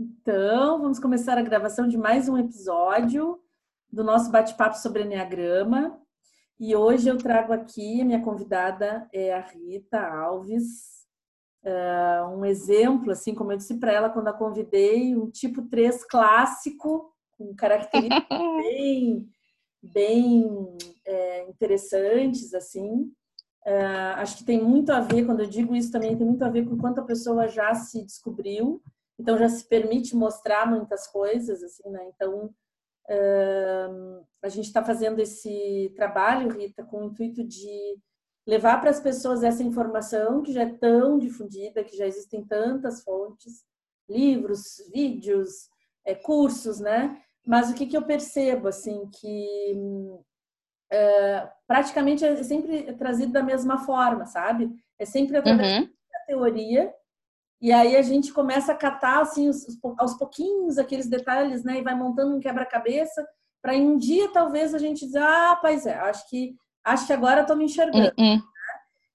Então, vamos começar a gravação de mais um episódio do nosso bate-papo sobre Enneagrama. E hoje eu trago aqui, a minha convidada é a Rita Alves, uh, um exemplo, assim como eu disse para ela quando a convidei, um tipo 3 clássico, com características bem, bem é, interessantes, assim. Uh, acho que tem muito a ver, quando eu digo isso também, tem muito a ver com quanto a pessoa já se descobriu então já se permite mostrar muitas coisas, assim, né? Então uh, a gente está fazendo esse trabalho, Rita, com o intuito de levar para as pessoas essa informação que já é tão difundida, que já existem tantas fontes, livros, vídeos, é, cursos, né? Mas o que, que eu percebo, assim, que uh, praticamente é sempre trazido da mesma forma, sabe? É sempre através uhum. da teoria e aí a gente começa a catar assim os, aos pouquinhos aqueles detalhes, né? E vai montando um quebra-cabeça para em um dia talvez a gente dizer, ah, pois é, acho que acho que agora estou me enxergando. Uh -uh.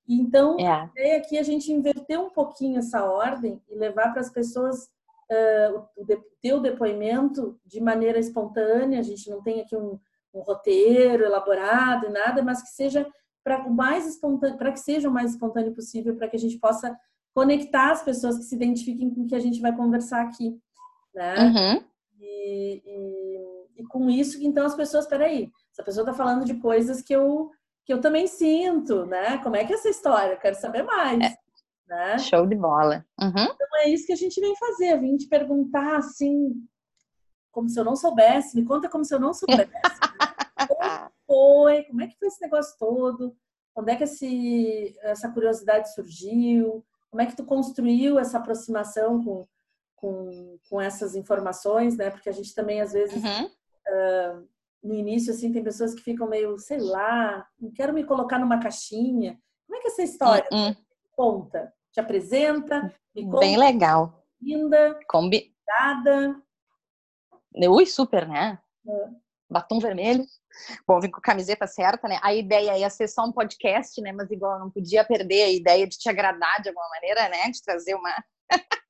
Então, yeah. ideia aqui é a gente inverter um pouquinho essa ordem e levar para as pessoas uh, o, teu depoimento de maneira espontânea. A gente não tem aqui um, um roteiro elaborado e nada, mas que seja para o mais espontâneo, para que seja o mais espontâneo possível, para que a gente possa conectar as pessoas que se identifiquem com o que a gente vai conversar aqui, né? Uhum. E, e, e, com isso, então as pessoas, peraí, essa pessoa está falando de coisas que eu que eu também sinto, né? Como é que é essa história? Eu quero saber mais. É. Né? Show de bola. Uhum. Então é isso que a gente vem fazer, vim te perguntar assim, como se eu não soubesse, me conta como se eu não soubesse. Como foi? Como é que foi esse negócio todo? Onde é que esse, essa curiosidade surgiu? Como é que tu construiu essa aproximação com, com, com essas informações, né? Porque a gente também, às vezes, uhum. uh, no início, assim, tem pessoas que ficam meio, sei lá, não quero me colocar numa caixinha. Como é que é essa história uhum. conta? Te apresenta? Me conta, Bem legal. Linda. Combi... Ui, super, né? Uhum batom vermelho. Bom, vim com a camiseta certa, né? A ideia ia ser só um podcast, né? Mas igual eu não podia perder a ideia de te agradar de alguma maneira, né? De trazer uma.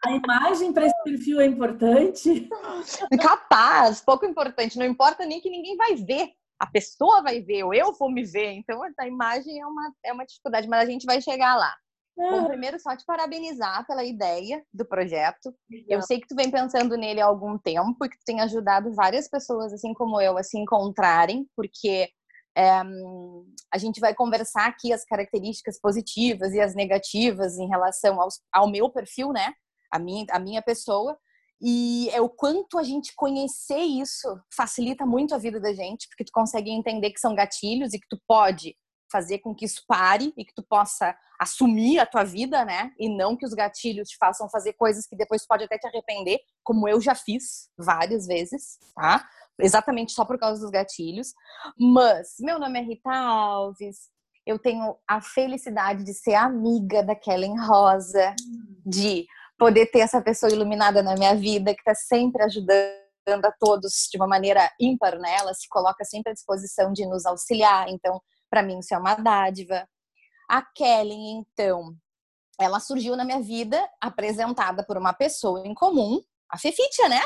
A imagem para esse perfil é importante? Capaz, pouco importante. Não importa nem que ninguém vai ver. A pessoa vai ver, ou eu vou me ver. Então, a imagem é uma, é uma dificuldade, mas a gente vai chegar lá. Bom, primeiro só te parabenizar pela ideia do projeto. Eu sei que tu vem pensando nele há algum tempo e que tu tem ajudado várias pessoas, assim como eu, a se encontrarem, porque é, a gente vai conversar aqui as características positivas e as negativas em relação aos, ao meu perfil, né? A minha, a minha pessoa. E é o quanto a gente conhecer isso facilita muito a vida da gente, porque tu consegue entender que são gatilhos e que tu pode fazer com que isso pare e que tu possa assumir a tua vida, né? E não que os gatilhos te façam fazer coisas que depois pode até te arrepender, como eu já fiz várias vezes, tá? Exatamente só por causa dos gatilhos. Mas meu nome é Rita Alves. Eu tenho a felicidade de ser amiga da Kellen Rosa, de poder ter essa pessoa iluminada na minha vida que está sempre ajudando a todos de uma maneira ímpar, né? Ela se coloca sempre à disposição de nos auxiliar. Então, para mim, isso é uma dádiva. A Kelly, então, ela surgiu na minha vida apresentada por uma pessoa em comum, a Fefitia, né?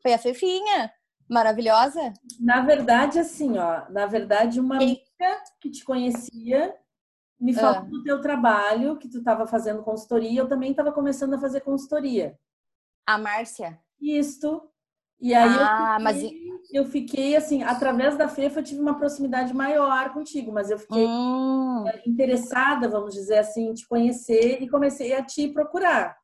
Foi a Fefinha, maravilhosa. Na verdade, assim, ó, na verdade, uma amiga que te conhecia me falou ah. do teu trabalho, que tu estava fazendo consultoria, eu também estava começando a fazer consultoria. A Márcia? Isso. E aí ah, eu, fiquei, mas... eu fiquei, assim, através da FEFA eu tive uma proximidade maior contigo, mas eu fiquei hum. Eh, interessada, vamos dizer assim, em te conhecer e comecei a te procurar.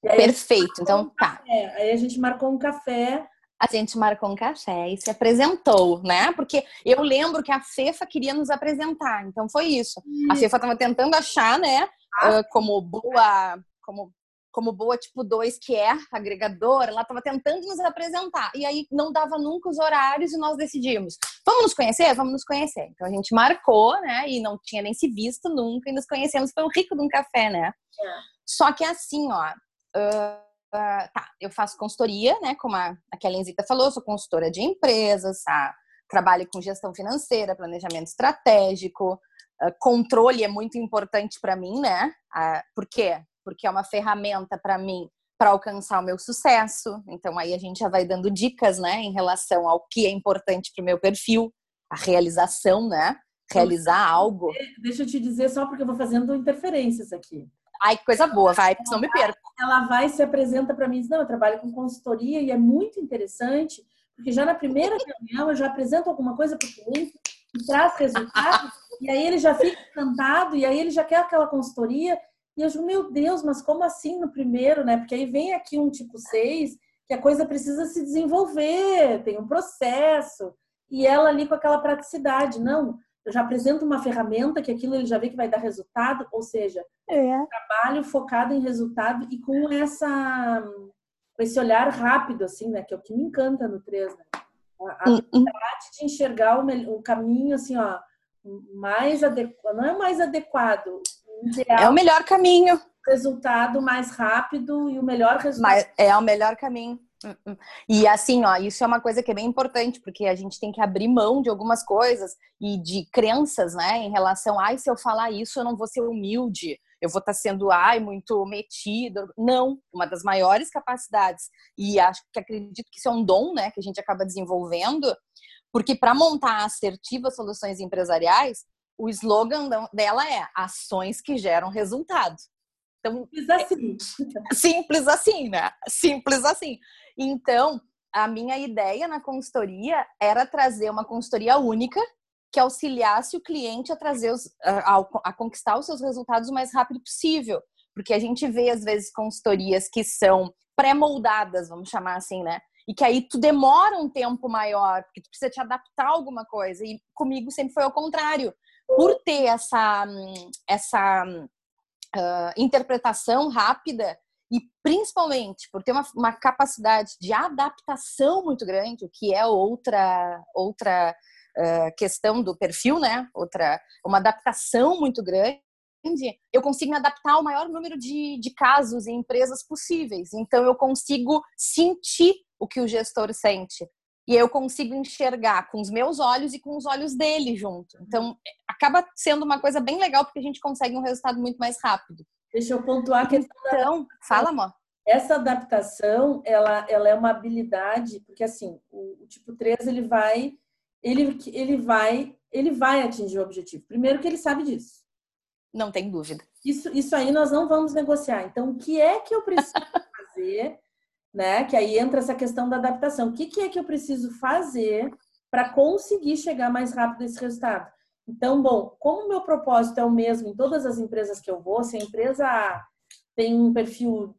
Perfeito, então um tá. Aí a gente marcou um café. A gente marcou um café e se apresentou, né? Porque eu lembro que a FEFA queria nos apresentar, então foi isso. A FEFA estava tentando achar, né, ah. como boa, como como boa tipo 2 que é agregadora, ela estava tentando nos apresentar. E aí não dava nunca os horários e nós decidimos, vamos nos conhecer? Vamos nos conhecer. Então a gente marcou, né? E não tinha nem se visto nunca e nos conhecemos. Foi um rico de um café, né? É. Só que assim, ó, uh, uh, tá, eu faço consultoria, né? Como a, a Kelenzita falou, sou consultora de empresas, tá? trabalho com gestão financeira, planejamento estratégico, uh, controle é muito importante para mim, né? Uh, por quê? Porque é uma ferramenta para mim para alcançar o meu sucesso. Então aí a gente já vai dando dicas, né, em relação ao que é importante para o meu perfil, a realização, né? Realizar algo. Deixa eu te dizer só porque eu vou fazendo interferências aqui. Ai, que coisa boa, vai, porque senão me perco. Ela vai e se apresenta para mim e diz: Não, eu trabalho com consultoria e é muito interessante, porque já na primeira reunião eu já apresento alguma coisa para o cliente e traz resultados, e aí ele já fica encantado, e aí ele já quer aquela consultoria, e eu digo, meu Deus, mas como assim no primeiro, né? Porque aí vem aqui um tipo 6, que a coisa precisa se desenvolver, tem um processo. E ela ali com aquela praticidade, não, eu já apresento uma ferramenta que aquilo ele já vê que vai dar resultado, ou seja, é. trabalho focado em resultado e com essa com esse olhar rápido assim, né, que é o que me encanta no 3, né? A hum, hum. habilidade de enxergar o, o caminho assim, ó, mais adequado, não é mais adequado, Ideal, é o melhor caminho. Resultado mais rápido e o melhor resultado. Mas é o melhor caminho. Hum, hum. E assim, ó, isso é uma coisa que é bem importante, porque a gente tem que abrir mão de algumas coisas e de crenças, né, em relação, ai, se eu falar isso, eu não vou ser humilde, eu vou estar tá sendo, ai, muito metido. Não, uma das maiores capacidades, e acho que acredito que isso é um dom, né, que a gente acaba desenvolvendo, porque para montar assertivas soluções empresariais, o slogan dela é ações que geram resultado. Então, simples assim. Simples assim, né? Simples assim. Então, a minha ideia na consultoria era trazer uma consultoria única que auxiliasse o cliente a trazer os, a, a, conquistar os seus resultados o mais rápido possível. Porque a gente vê, às vezes, consultorias que são pré-moldadas, vamos chamar assim, né? E que aí tu demora um tempo maior, porque tu precisa te adaptar a alguma coisa. E comigo sempre foi ao contrário por ter essa, essa uh, interpretação rápida e principalmente por ter uma, uma, capacidade de adaptação muito grande, o que é outra outra uh, questão do perfil, né? Outra uma adaptação muito grande. Eu consigo me adaptar ao maior número de, de casos e empresas possíveis. Então, eu consigo sentir o que o gestor sente e eu consigo enxergar com os meus olhos e com os olhos dele junto. Então, acaba sendo uma coisa bem legal porque a gente consegue um resultado muito mais rápido. Deixa eu pontuar a questão Então, da... fala, amor. Essa adaptação, ela, ela é uma habilidade, porque assim, o, o tipo 3, ele vai ele, ele vai ele vai atingir o objetivo. Primeiro que ele sabe disso. Não tem dúvida. Isso, isso aí nós não vamos negociar. Então, o que é que eu preciso fazer né? Que aí entra essa questão da adaptação. O que, que é que eu preciso fazer para conseguir chegar mais rápido nesse resultado? Então, bom, como o meu propósito é o mesmo em todas as empresas que eu vou, se a empresa A tem um perfil,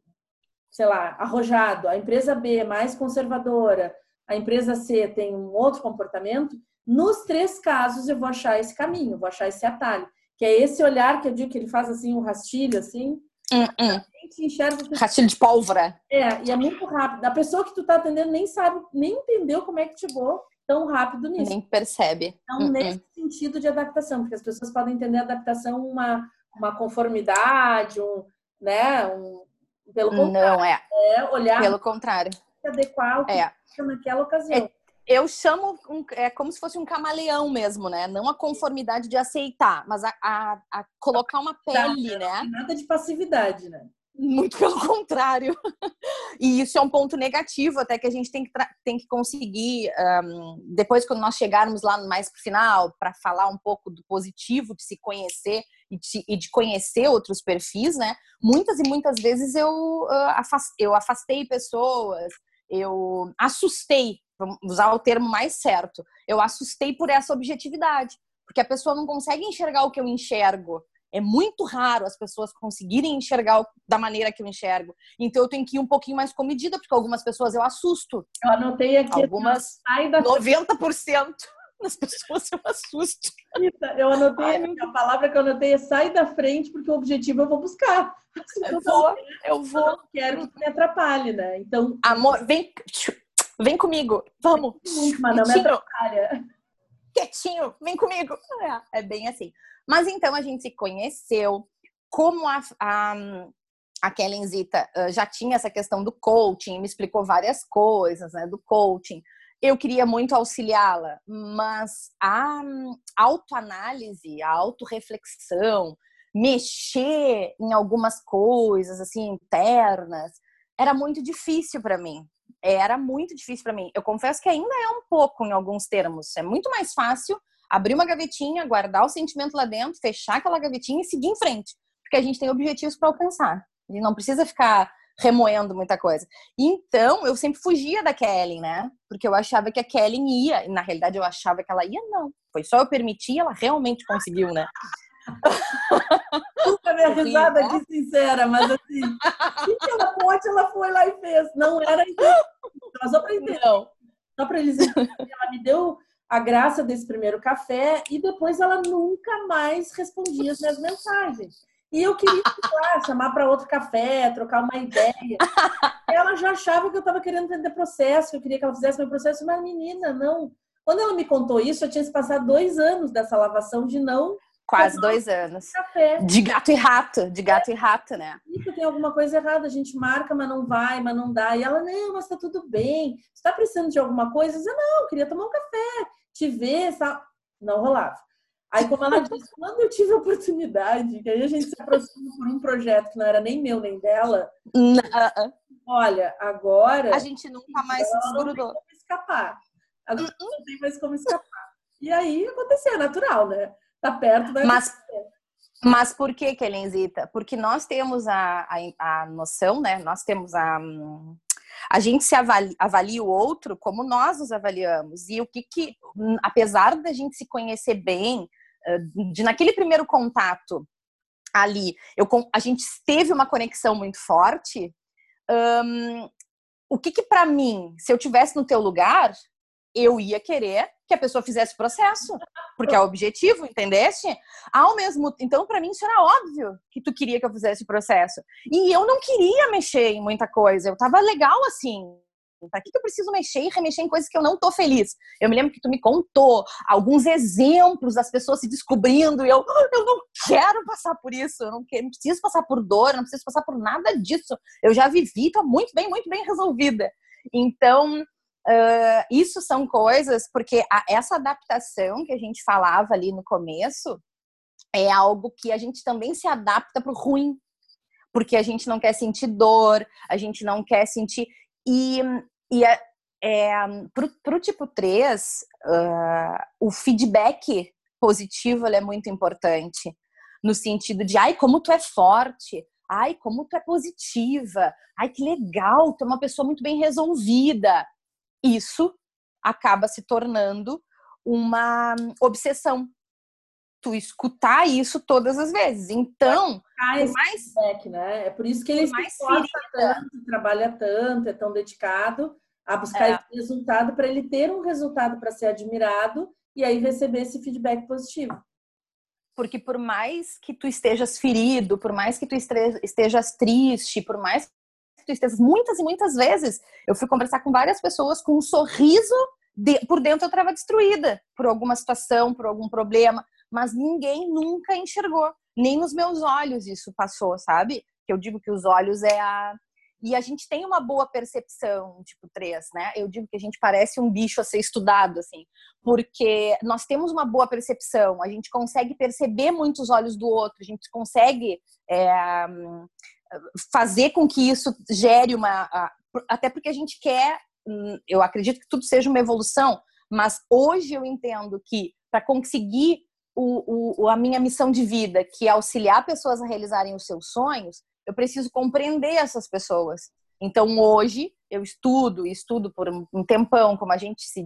sei lá, arrojado, a empresa B é mais conservadora, a empresa C tem um outro comportamento, nos três casos eu vou achar esse caminho, vou achar esse atalho, que é esse olhar que eu digo que ele faz assim um rastilho assim, Hum, hum. enxerga Rastilho de pólvora. É, e é muito rápido. A pessoa que tu tá atendendo nem sabe, nem entendeu como é que chegou tão rápido nisso. Nem percebe. Então, hum, nesse hum. sentido de adaptação, porque as pessoas podem entender a adaptação uma, uma conformidade, um, né, um, pelo contrário. Não é. É olhar. Pelo contrário. Adequar o que é. naquela ocasião. É eu chamo um, é como se fosse um camaleão mesmo, né? Não a conformidade de aceitar, mas a, a, a colocar uma pele, né? Nada de passividade, né? Muito pelo contrário. E isso é um ponto negativo, até que a gente tem que, tem que conseguir, um, depois, quando nós chegarmos lá mais para o final, para falar um pouco do positivo de se conhecer e de, e de, conhecer outros perfis, né? Muitas e muitas vezes eu, uh, afastei, eu afastei pessoas, eu assustei vamos usar o termo mais certo, eu assustei por essa objetividade, porque a pessoa não consegue enxergar o que eu enxergo. É muito raro as pessoas conseguirem enxergar da maneira que eu enxergo. Então eu tenho que ir um pouquinho mais comedida, porque algumas pessoas eu assusto. Eu anotei aqui. Algumas, da... 90% das pessoas eu assusto. Eu anotei, Ai, a palavra que eu anotei é sai da frente, porque o objetivo eu vou buscar. Eu vou, eu vou. Eu não quero que me atrapalhe, né? Então. Amor, vem, Vem comigo, vamos. Mas não me atrapalha. Quietinho, vem comigo. É, é, bem assim. Mas então a gente se conheceu. Como a, a, a Kellenzita já tinha essa questão do coaching, me explicou várias coisas né, do coaching. Eu queria muito auxiliá-la, mas a autoanálise, a autorreflexão, mexer em algumas coisas assim internas, era muito difícil para mim. Era muito difícil para mim. Eu confesso que ainda é um pouco em alguns termos. É muito mais fácil abrir uma gavetinha, guardar o sentimento lá dentro, fechar aquela gavetinha e seguir em frente, porque a gente tem objetivos para alcançar. Gente não precisa ficar remoendo muita coisa. Então, eu sempre fugia da Kelly, né? Porque eu achava que a Kelly ia, e na realidade eu achava que ela ia, não. Foi só eu permitir, ela realmente conseguiu, né? Nunca minha risada aqui sincera, mas assim, o que ela pode, ela foi lá e fez. Não era isso. Só para entender. Não. Só para eles entenderem, ela me deu a graça desse primeiro café e depois ela nunca mais respondia as minhas mensagens. E eu queria, lá, chamar para outro café, trocar uma ideia. Ela já achava que eu estava querendo vender processo, que eu queria que ela fizesse meu processo, mas menina, não. Quando ela me contou isso, eu tinha se passado dois anos dessa lavação de não. Quase dois anos. Café. De gato e rato, de gato é. e rato, né? Isso tem alguma coisa errada, a gente marca, mas não vai, mas não dá. E ela, não, mas tá tudo bem. Você tá precisando de alguma coisa? Eu dizia, não, eu queria tomar um café, te ver, sabe? Não rolava. Aí, como ela disse, quando eu tive a oportunidade, que aí a gente se aproximou por um projeto que não era nem meu nem dela, não. olha, agora. A gente nunca mais se desgrudou. Não tem como escapar. Agora uh -uh. não tem mais como escapar. E aí aconteceu, é natural, né? Tá perto da. Mas, mas por que, Kelenzita? Porque nós temos a, a, a noção, né? Nós temos a. A gente se avalia, avalia o outro como nós nos avaliamos. E o que que, apesar da gente se conhecer bem, de naquele primeiro contato ali, eu, a gente teve uma conexão muito forte. O que que para mim, se eu tivesse no teu lugar, eu ia querer que a pessoa fizesse o processo, porque é o objetivo, entendeste? Ao mesmo, então para mim isso era óbvio que tu queria que eu fizesse o processo. E eu não queria mexer em muita coisa. Eu tava legal assim, Pra que, que eu preciso mexer e remexer em coisas que eu não tô feliz? Eu me lembro que tu me contou alguns exemplos das pessoas se descobrindo e eu, eu não quero passar por isso, eu não, quero, não preciso passar por dor, não preciso passar por nada disso. Eu já vivi, tô muito bem, muito bem resolvida. Então, uh, isso são coisas, porque a, essa adaptação que a gente falava ali no começo é algo que a gente também se adapta pro ruim, porque a gente não quer sentir dor, a gente não quer sentir. E, e é, é, para o tipo 3, uh, o feedback positivo é muito importante. No sentido de, ai, como tu é forte, ai, como tu é positiva, ai, que legal, tu é uma pessoa muito bem resolvida. Isso acaba se tornando uma obsessão tu escutar isso todas as vezes. Então, é mais feedback, né? É por isso que ele se tanto, trabalha tanto, é tão dedicado a buscar é. esse resultado para ele ter um resultado para ser admirado e aí receber esse feedback positivo. Porque por mais que tu estejas ferido, por mais que tu estejas triste, por mais estejas muitas e muitas vezes, eu fui conversar com várias pessoas com um sorriso de, por dentro eu estava destruída por alguma situação, por algum problema mas ninguém nunca enxergou, nem nos meus olhos isso passou, sabe? Que eu digo que os olhos é a e a gente tem uma boa percepção, tipo 3, né? Eu digo que a gente parece um bicho a ser estudado, assim, porque nós temos uma boa percepção, a gente consegue perceber muitos olhos do outro, a gente consegue é, fazer com que isso gere uma. Até porque a gente quer, hum, eu acredito que tudo seja uma evolução, mas hoje eu entendo que para conseguir o, o, a minha missão de vida, que é auxiliar pessoas a realizarem os seus sonhos, eu preciso compreender essas pessoas. Então, hoje, eu estudo, estudo por um tempão, como a gente se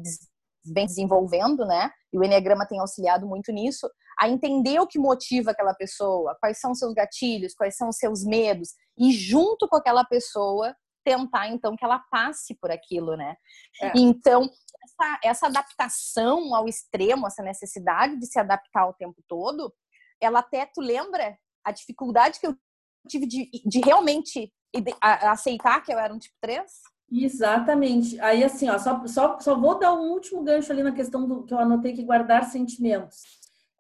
vem desenvolvendo, né? E o Enneagrama tem auxiliado muito nisso, a entender o que motiva aquela pessoa, quais são seus gatilhos, quais são os seus medos, e junto com aquela pessoa, tentar então que ela passe por aquilo, né? É. Então, essa, essa adaptação ao extremo, essa necessidade de se adaptar o tempo todo, ela até, tu lembra a dificuldade que eu tive de, de realmente aceitar que eu era um tipo 3? Exatamente. Aí, assim, ó, só, só, só vou dar um último gancho ali na questão do que eu anotei que guardar sentimentos.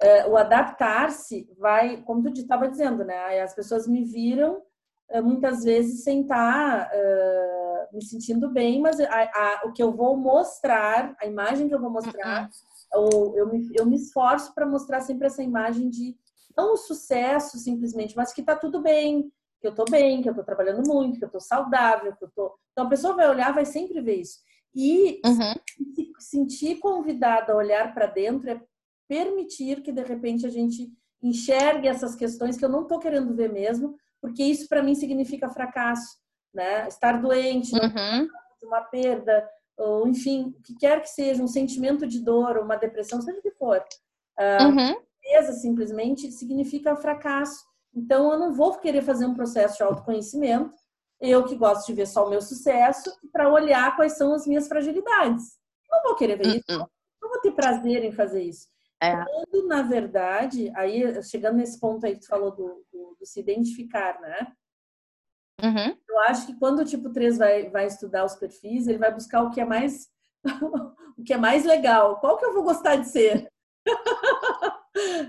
É, o adaptar-se vai, como tu estava dizendo, né? As pessoas me viram eh, muitas vezes sem estar uh, me sentindo bem, mas a, a, o que eu vou mostrar, a imagem que eu vou mostrar, uhum. eu, me, eu me esforço para mostrar sempre essa imagem de não o sucesso simplesmente, mas que tá tudo bem, que eu tô bem, que eu tô trabalhando muito, que eu tô saudável, que eu tô. Então a pessoa vai olhar, vai sempre ver isso. E uhum. se sentir convidada a olhar para dentro é permitir que de repente a gente enxergue essas questões que eu não estou querendo ver mesmo, porque isso para mim significa fracasso, né? Estar doente, uhum. uma perda, ou enfim, o que quer que seja, um sentimento de dor, uma depressão, seja o que for. Uh, uhum. simplesmente significa fracasso. Então eu não vou querer fazer um processo de autoconhecimento, eu que gosto de ver só o meu sucesso, para olhar quais são as minhas fragilidades. Não vou querer ver isso, uhum. não vou ter prazer em fazer isso. É. Quando, na verdade, aí chegando nesse ponto aí que tu falou do, do, do se identificar, né? Uhum. Eu acho que quando o tipo 3 vai, vai estudar os perfis, ele vai buscar o que é mais o que é mais legal. Qual que eu vou gostar de ser?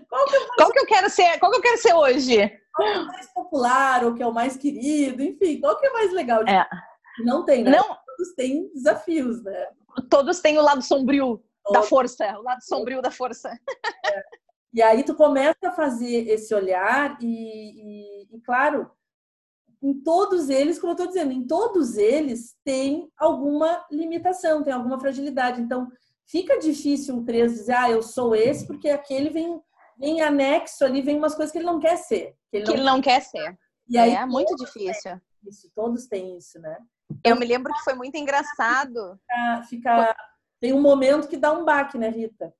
qual, que eu, qual que eu quero ser? Qual que eu quero ser hoje? Qual que é o mais popular, o que é o mais querido, enfim, qual que é mais legal? De... É. Não tem, né? Não. Todos têm desafios, né? Todos têm o lado sombrio da força, o lado sombrio da força. É. E aí tu começa a fazer esse olhar e, e, e claro, em todos eles, como eu estou dizendo, em todos eles tem alguma limitação, tem alguma fragilidade. Então, fica difícil o 3 dizer, ah, eu sou esse, porque aquele vem, vem anexo ali, vem umas coisas que ele não quer ser. Que ele não, que ele não quer ser. E aí, é muito difícil. Isso, todos têm isso, né? Eu me lembro que foi muito engraçado. Fica, fica tem um momento que dá um baque, né, Rita?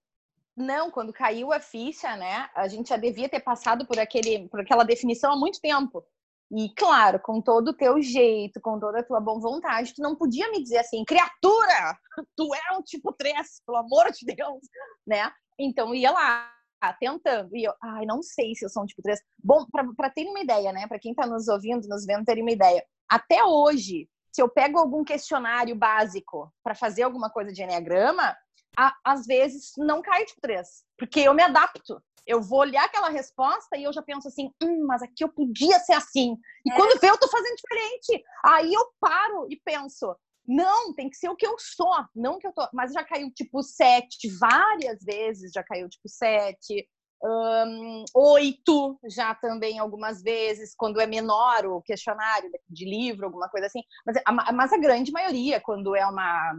Não, quando caiu a ficha, né? A gente já devia ter passado por aquele, por aquela definição há muito tempo. E claro, com todo o teu jeito, com toda a tua boa vontade, tu não podia me dizer assim, criatura, tu é um tipo 3, pelo amor de Deus, né? Então ia lá, tentando. E eu, ai, não sei se eu sou um tipo 3. Bom, para ter uma ideia, né? Para quem tá nos ouvindo, nos vendo, ter uma ideia. Até hoje, se eu pego algum questionário básico para fazer alguma coisa de enneagrama, a, às vezes não cai tipo 3, porque eu me adapto. Eu vou olhar aquela resposta e eu já penso assim, hum, mas aqui eu podia ser assim. E é. quando vê, eu tô fazendo diferente. Aí eu paro e penso, não, tem que ser o que eu sou, não que eu tô. Mas já caiu tipo 7 várias vezes, já caiu tipo 7 um, oito já também algumas vezes, quando é menor o questionário de livro, alguma coisa assim. Mas a, mas a grande maioria, quando é uma,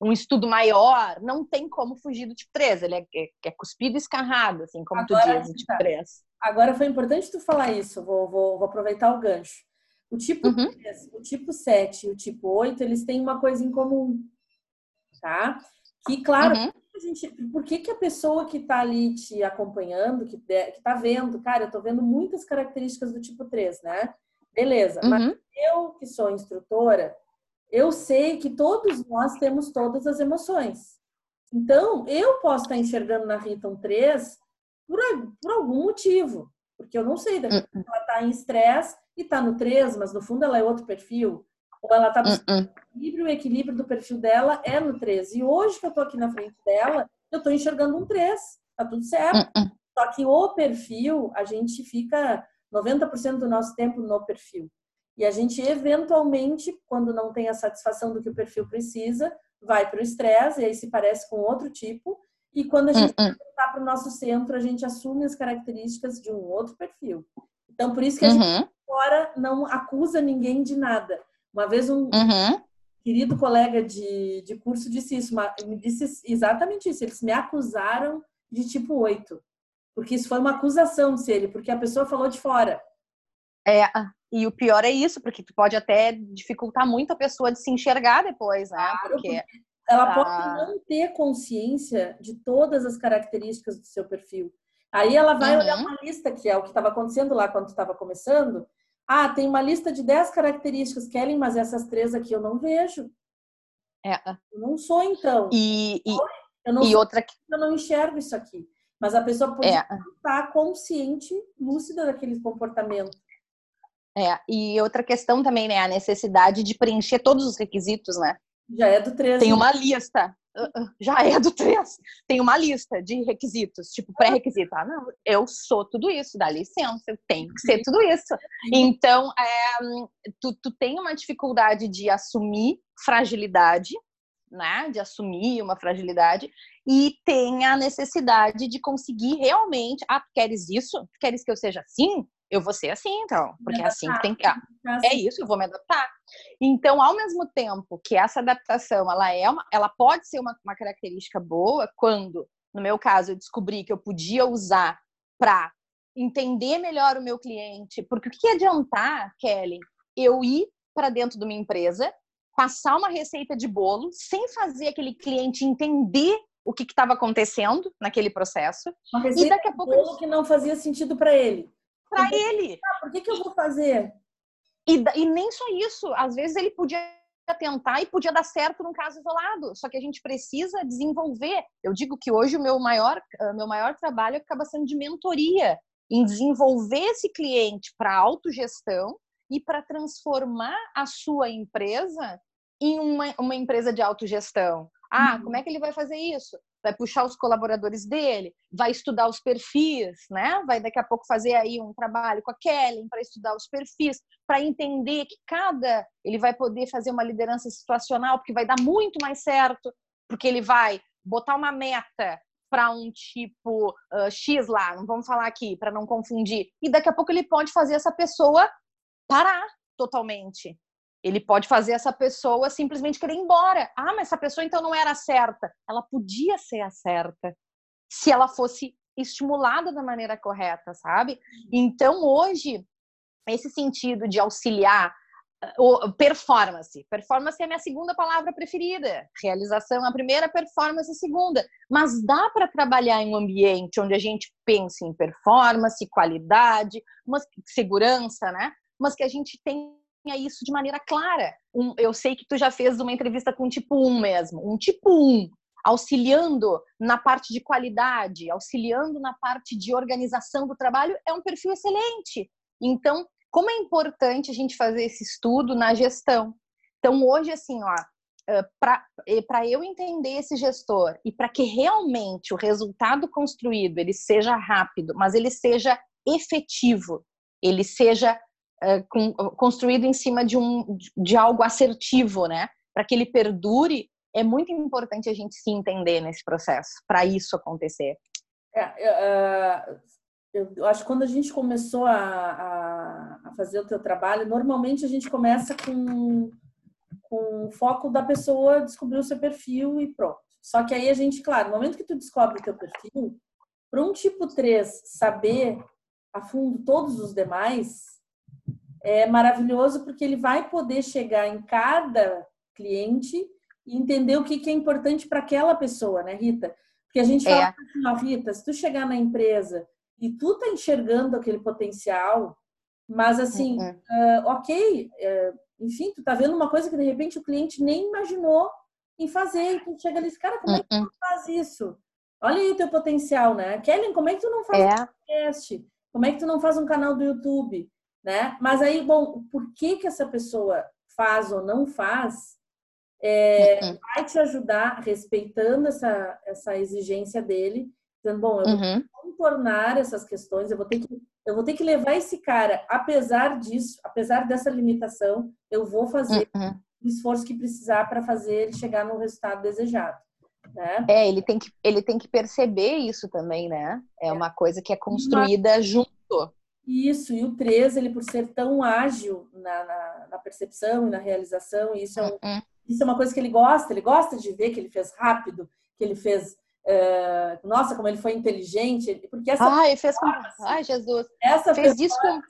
um estudo maior, não tem como fugir do tipo 3. Ele é, é, é cuspido e escarrado, assim, como Agora, tu diz, tipo 3. Agora foi importante tu falar isso, vou, vou, vou aproveitar o gancho. O tipo uhum. 3, o tipo 7 e o tipo 8, eles têm uma coisa em comum, tá? Que, claro, uhum gente, por que, que a pessoa que está ali te acompanhando, que, está vendo, cara, eu estou vendo muitas características do tipo 3, né? Beleza, uhum. mas eu que sou instrutora, eu sei que todos nós temos todas as emoções. Então, eu posso estar enxergando na Rita um 3 por, por algum motivo, porque eu não sei, uhum. ela está em estresse e está no 3, mas no fundo ela é outro perfil ou ela está buscando uh -uh. equilíbrio, o equilíbrio do perfil dela é no 3. E hoje que eu estou aqui na frente dela, eu estou enxergando um 3. Tá tudo certo. Uh Só que o perfil, a gente fica 90% do nosso tempo no perfil. E a gente, eventualmente, quando não tem a satisfação do que o perfil precisa, vai para o estresse, e aí se parece com outro tipo. E quando a gente está para o nosso centro, a gente assume as características de um outro perfil. Então, por isso que a uhum. gente fora não acusa ninguém de nada. Uma vez um uhum. querido colega de, de curso disse isso, me disse exatamente isso. Eles me acusaram de tipo 8. Porque isso foi uma acusação, de ele, porque a pessoa falou de fora. É, e o pior é isso, porque tu pode até dificultar muito a pessoa de se enxergar depois, né? Porque ela pode ah. não ter consciência de todas as características do seu perfil. Aí ela vai uhum. olhar uma lista, que é o que estava acontecendo lá quando estava começando, ah, tem uma lista de 10 características, Kelly, mas essas três aqui eu não vejo. É. Eu não sou, então. E, e, eu não e sou, outra eu não enxergo isso aqui. Mas a pessoa pode é. estar consciente, lúcida daquele comportamento. É, e outra questão também, né? A necessidade de preencher todos os requisitos, né? Já é do 13. Tem uma lista. Ah, ah, já é do 3. Tem uma lista de requisitos, tipo pré-requisito. Ah, não, eu sou tudo isso, dá licença, eu tenho que ser tudo isso. Então, é, tu, tu tem uma dificuldade de assumir fragilidade, né? De assumir uma fragilidade e tem a necessidade de conseguir realmente. Ah, tu queres isso? Tu queres que eu seja assim? Eu vou ser assim, então, porque é assim que tem que. É isso, eu vou me adaptar. Então, ao mesmo tempo que essa adaptação ela é uma, ela pode ser uma, uma característica boa quando, no meu caso, eu descobri que eu podia usar para entender melhor o meu cliente, porque o que adiantar, Kelly, eu ir para dentro de uma empresa, passar uma receita de bolo, sem fazer aquele cliente entender o que estava acontecendo naquele processo. Uma receita e daqui a pouco de bolo que não fazia sentido para ele. Para ele. Ah, por que, que eu vou fazer? E, e nem só isso. Às vezes ele podia tentar e podia dar certo num caso isolado. Só que a gente precisa desenvolver. Eu digo que hoje o meu maior, ah, meu maior trabalho acaba sendo de mentoria, em desenvolver esse cliente para autogestão e para transformar a sua empresa em uma, uma empresa de autogestão. Ah, uhum. como é que ele vai fazer isso? Vai puxar os colaboradores dele, vai estudar os perfis, né? Vai daqui a pouco fazer aí um trabalho com a Kellen para estudar os perfis, para entender que cada ele vai poder fazer uma liderança situacional, porque vai dar muito mais certo, porque ele vai botar uma meta para um tipo uh, X lá, não vamos falar aqui para não confundir. E daqui a pouco ele pode fazer essa pessoa parar totalmente. Ele pode fazer essa pessoa simplesmente querer ir embora. Ah, mas essa pessoa então não era certa. Ela podia ser a certa se ela fosse estimulada da maneira correta, sabe? Então, hoje, esse sentido de auxiliar performance. Performance é a minha segunda palavra preferida. Realização é a primeira, performance é a segunda. Mas dá para trabalhar em um ambiente onde a gente pense em performance, qualidade, uma segurança, né? Mas que a gente tenha isso de maneira clara. Um, eu sei que tu já fez uma entrevista com tipo 1 mesmo, um tipo 1, auxiliando na parte de qualidade, auxiliando na parte de organização do trabalho, é um perfil excelente. Então, como é importante a gente fazer esse estudo na gestão. Então, hoje, assim, ó, para eu entender esse gestor e para que realmente o resultado construído ele seja rápido, mas ele seja efetivo, ele seja com, construído em cima de, um, de algo assertivo, né? Para que ele perdure, é muito importante a gente se entender nesse processo, para isso acontecer. É, uh, eu acho que quando a gente começou a, a, a, fazer o teu trabalho, normalmente a gente começa com, com o foco da pessoa descobrir o seu perfil e pronto. Só que aí a gente, claro, no momento que tu descobre o teu perfil, para um tipo 3 saber a fundo todos os demais, é maravilhoso porque ele vai poder chegar em cada cliente e entender o que, que é importante para aquela pessoa, né, Rita? Porque a gente fala é. assim, ó, Rita, se tu chegar na empresa e tu tá enxergando aquele potencial, mas assim, uhum. uh, ok, uh, enfim, tu tá vendo uma coisa que de repente o cliente nem imaginou em fazer, e tu chega ali e cara, como é que tu uhum. faz isso? Olha aí o teu potencial, né? Kellen, como é que tu não faz é. um podcast? Como é que tu não faz um canal do YouTube? Né? Mas aí, bom, por que que essa pessoa faz ou não faz, é, uhum. vai te ajudar respeitando essa, essa exigência dele, dizendo, bom, eu uhum. vou contornar essas questões, eu vou ter que eu vou ter que levar esse cara, apesar disso, apesar dessa limitação, eu vou fazer uhum. o esforço que precisar para fazer ele chegar no resultado desejado. Né? É, ele tem, que, ele tem que perceber isso também, né? É, é. uma coisa que é construída Mas, junto. Isso, e o 3, ele por ser tão ágil na, na, na percepção e na realização, isso é, um, uhum. isso é uma coisa que ele gosta, ele gosta de ver que ele fez rápido, que ele fez Uh, nossa, como ele foi inteligente, porque essa Ai, fez com... Ai, Jesus. Essa fez isso com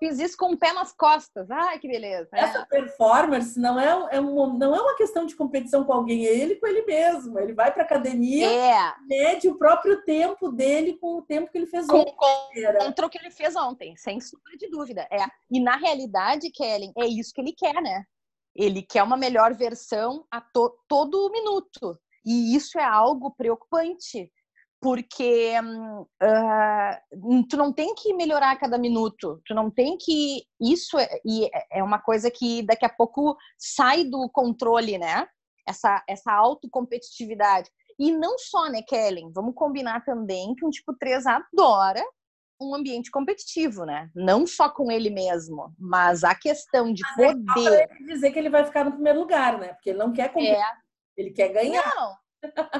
fiz isso com o pé nas costas. Ai, que beleza. Essa é. performance não é, é uma, não é uma questão de competição com alguém, é ele com ele mesmo. Ele vai para academia, é. mede o próprio tempo dele com o tempo que ele fez com, ontem. Com, o que ele fez ontem, sem sombra de dúvida. É. E na realidade, Kellen, é isso que ele quer, né? Ele quer uma melhor versão a to, todo minuto. E isso é algo preocupante, porque uh, tu não tem que melhorar a cada minuto, tu não tem que. Isso é, é uma coisa que daqui a pouco sai do controle, né? Essa, essa autocompetitividade. E não só, né, Kellen? Vamos combinar também que um tipo 3 adora um ambiente competitivo, né? Não só com ele mesmo, mas a questão de mas poder. É dizer que ele vai ficar no primeiro lugar, né? Porque ele não quer competir. É ele quer ganhar. Não,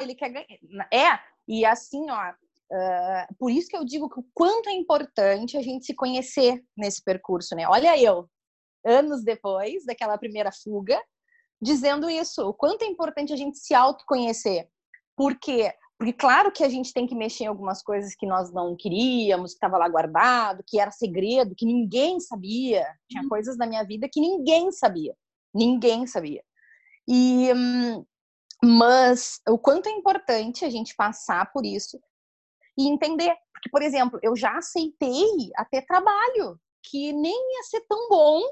ele quer ganhar. É, e assim, ó, Uh, por isso que eu digo que o quanto é importante a gente se conhecer nesse percurso, né? Olha eu, anos depois daquela primeira fuga, dizendo isso, o quanto é importante a gente se autoconhecer. Por quê? Porque claro que a gente tem que mexer em algumas coisas que nós não queríamos, que estava lá guardado, que era segredo, que ninguém sabia. Tinha uhum. coisas da minha vida que ninguém sabia. Ninguém sabia. E hum, mas o quanto é importante a gente passar por isso e entender, porque por exemplo, eu já aceitei até trabalho que nem ia ser tão bom,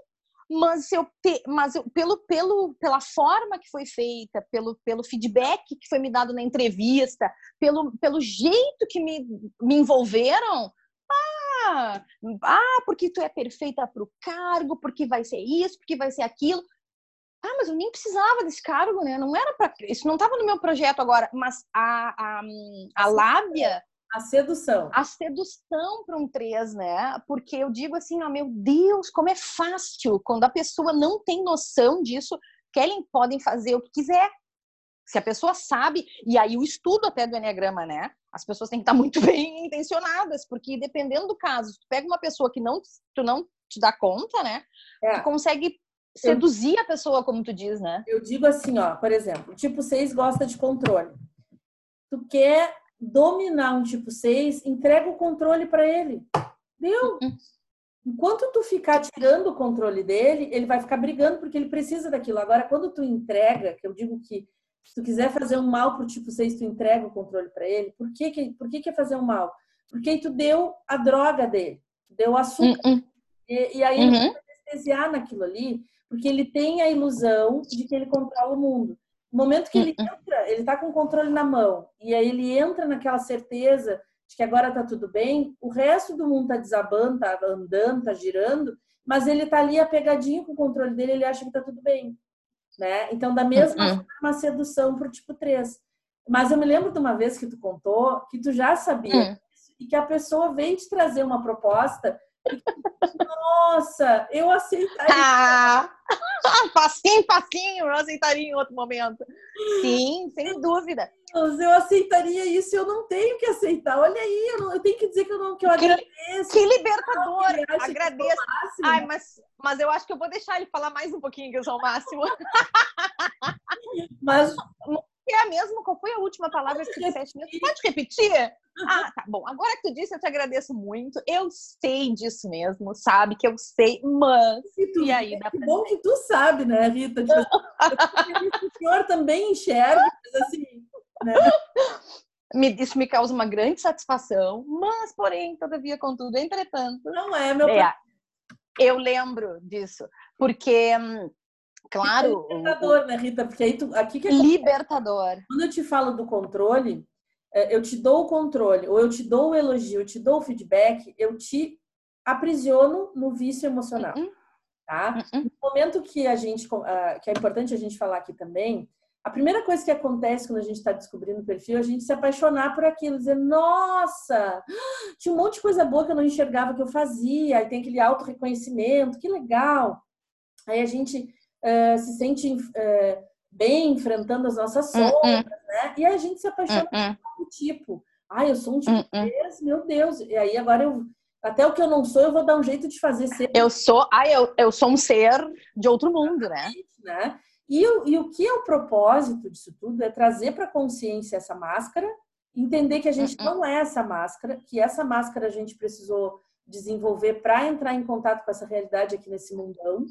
mas eu mas eu, pelo pelo pela forma que foi feita, pelo pelo feedback que foi me dado na entrevista, pelo pelo jeito que me, me envolveram, ah, ah, porque tu é perfeita para o cargo, porque vai ser isso, porque vai ser aquilo. Ah, mas eu nem precisava desse cargo, né? Não era para isso, não estava no meu projeto agora, mas a, a, a lábia a sedução. A sedução para um 3, né? Porque eu digo assim, ó, meu Deus, como é fácil quando a pessoa não tem noção disso, querem, podem fazer o que quiser. Se a pessoa sabe, e aí o estudo até do Enneagrama, né? As pessoas têm que estar muito bem intencionadas, porque dependendo do caso, se tu pega uma pessoa que não, tu não te dá conta, né? É. Tu consegue seduzir eu, a pessoa, como tu diz, né? Eu digo assim, ó, por exemplo, tipo 6 gosta de controle. Tu quer dominar um tipo 6, entrega o controle para ele. Deu. Enquanto tu ficar tirando o controle dele, ele vai ficar brigando porque ele precisa daquilo. Agora, quando tu entrega, que eu digo que se tu quiser fazer um mal pro tipo 6, tu entrega o controle para ele. Por que que, por que que é fazer um mal? Porque aí tu deu a droga dele, deu o açúcar. Uhum. E, e, aí ele uhum. vai anestesiar naquilo ali, porque ele tem a ilusão de que ele controla o mundo. No momento que ele hum, hum. entra, ele está com o controle na mão, e aí ele entra naquela certeza de que agora está tudo bem, o resto do mundo está desabando, está andando, está girando, mas ele está ali apegadinho com o controle dele, ele acha que está tudo bem. Né? Então, da mesma uhum. forma, a sedução para o tipo 3. Mas eu me lembro de uma vez que tu contou que tu já sabia uhum. e que a pessoa veio te trazer uma proposta nossa, eu aceitaria. Ah, facinho, facinho, eu aceitaria em outro momento. Sim, sem dúvida. Deus, eu aceitaria isso, eu não tenho que aceitar. Olha aí, eu, não, eu tenho que dizer que eu não que eu agradeço. Que libertador, agradeço. Que Ai, mas, mas eu acho que eu vou deixar ele falar mais um pouquinho que eu sou o máximo. Mas é mesmo? Qual foi a última palavra que tu disseste mesmo? Pode repetir? Ah, tá bom. Agora que tu disse, eu te agradeço muito. Eu sei disso mesmo, sabe? Que eu sei, mas. E, tu, e aí, dá que bom que tu sabe, né, Rita? Tipo, o senhor também enxerga, mas assim, né? Me, isso me causa uma grande satisfação, mas, porém, todavia, contudo, entretanto. Não é, meu é, Eu lembro disso, porque. Claro. Libertador, né, Rita? Porque aí tu, aqui que é libertador. Quando eu te falo do controle, é, eu te dou o controle, ou eu te dou o elogio, eu te dou o feedback, eu te aprisiono no vício emocional. Uhum. Tá? Uhum. No momento que a gente, que é importante a gente falar aqui também, a primeira coisa que acontece quando a gente está descobrindo o perfil é a gente se apaixonar por aquilo, dizer, nossa, tinha um monte de coisa boa que eu não enxergava que eu fazia, aí tem aquele auto-reconhecimento, que legal. Aí a gente uh, se sente uh, bem enfrentando as nossas hum. sombras, né? E a gente se apaixona hum, por um tipo. Ah, eu sou um tipo desse, meu Deus. E aí agora eu até o que eu não sou, eu vou dar um jeito de fazer ser. Eu sou, ah, eu, eu sou um ser de outro mundo, né? né? E, e o que é o propósito disso tudo é trazer para a consciência essa máscara, entender que a gente não é essa máscara, que essa máscara a gente precisou desenvolver para entrar em contato com essa realidade aqui nesse mundão,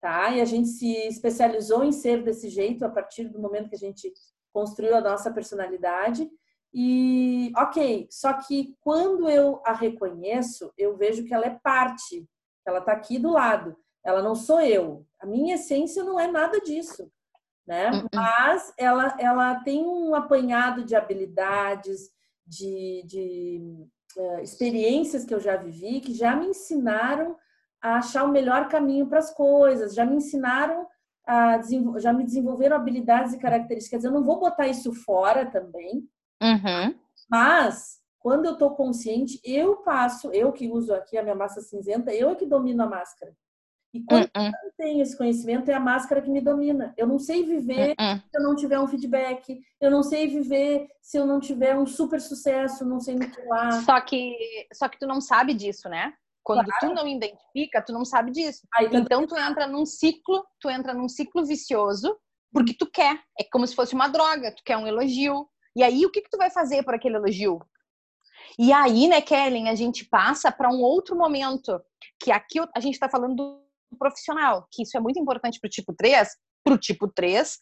tá? E a gente se especializou em ser desse jeito a partir do momento que a gente construiu a nossa personalidade. E, ok, só que quando eu a reconheço, eu vejo que ela é parte, ela está aqui do lado. Ela não sou eu. A minha essência não é nada disso, né? Uh -uh. Mas ela, ela tem um apanhado de habilidades, de, de uh, experiências que eu já vivi, que já me ensinaram a achar o melhor caminho para as coisas, já me ensinaram a já me desenvolveram habilidades e características. Eu não vou botar isso fora também, uhum. mas quando eu estou consciente, eu passo, eu que uso aqui a minha massa cinzenta, eu é que domino a máscara. E quando uh -uh. eu não tenho esse conhecimento, é a máscara que me domina. Eu não sei viver uh se eu não tiver um feedback, eu não sei viver se eu não tiver um super sucesso, não sei que lá. Só que, só que tu não sabe disso, né? Quando claro. tu não identifica, tu não sabe disso. Aí, então tu entra num ciclo, tu entra num ciclo vicioso, porque tu quer. É como se fosse uma droga, tu quer um elogio. E aí o que que tu vai fazer por aquele elogio? E aí, né, Kellen, a gente passa para um outro momento, que aqui a gente está falando do profissional, que isso é muito importante para o tipo 3, para o tipo 3,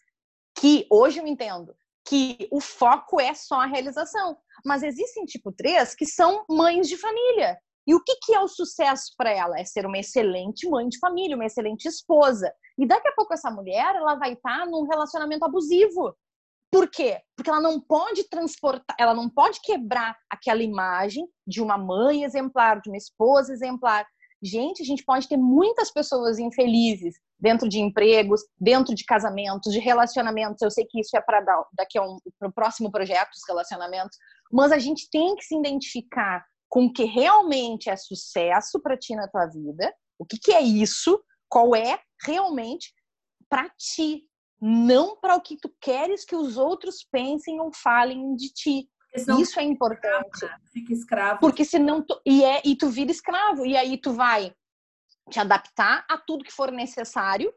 que hoje eu entendo que o foco é só a realização. Mas existem tipo 3 que são mães de família. E o que, que é o sucesso para ela? É ser uma excelente mãe de família, uma excelente esposa. E daqui a pouco essa mulher ela vai estar tá num relacionamento abusivo. Por quê? Porque ela não pode transportar, ela não pode quebrar aquela imagem de uma mãe exemplar, de uma esposa exemplar. Gente, a gente pode ter muitas pessoas infelizes dentro de empregos, dentro de casamentos, de relacionamentos. Eu sei que isso é para daqui a um pro próximo projeto, os relacionamentos, mas a gente tem que se identificar com o que realmente é sucesso para ti na tua vida, o que, que é isso, qual é realmente para ti, não para o que tu queres que os outros pensem ou falem de ti. Isso é importante. Fica escravo. Porque senão tu, e é e tu vira escravo e aí tu vai te adaptar a tudo que for necessário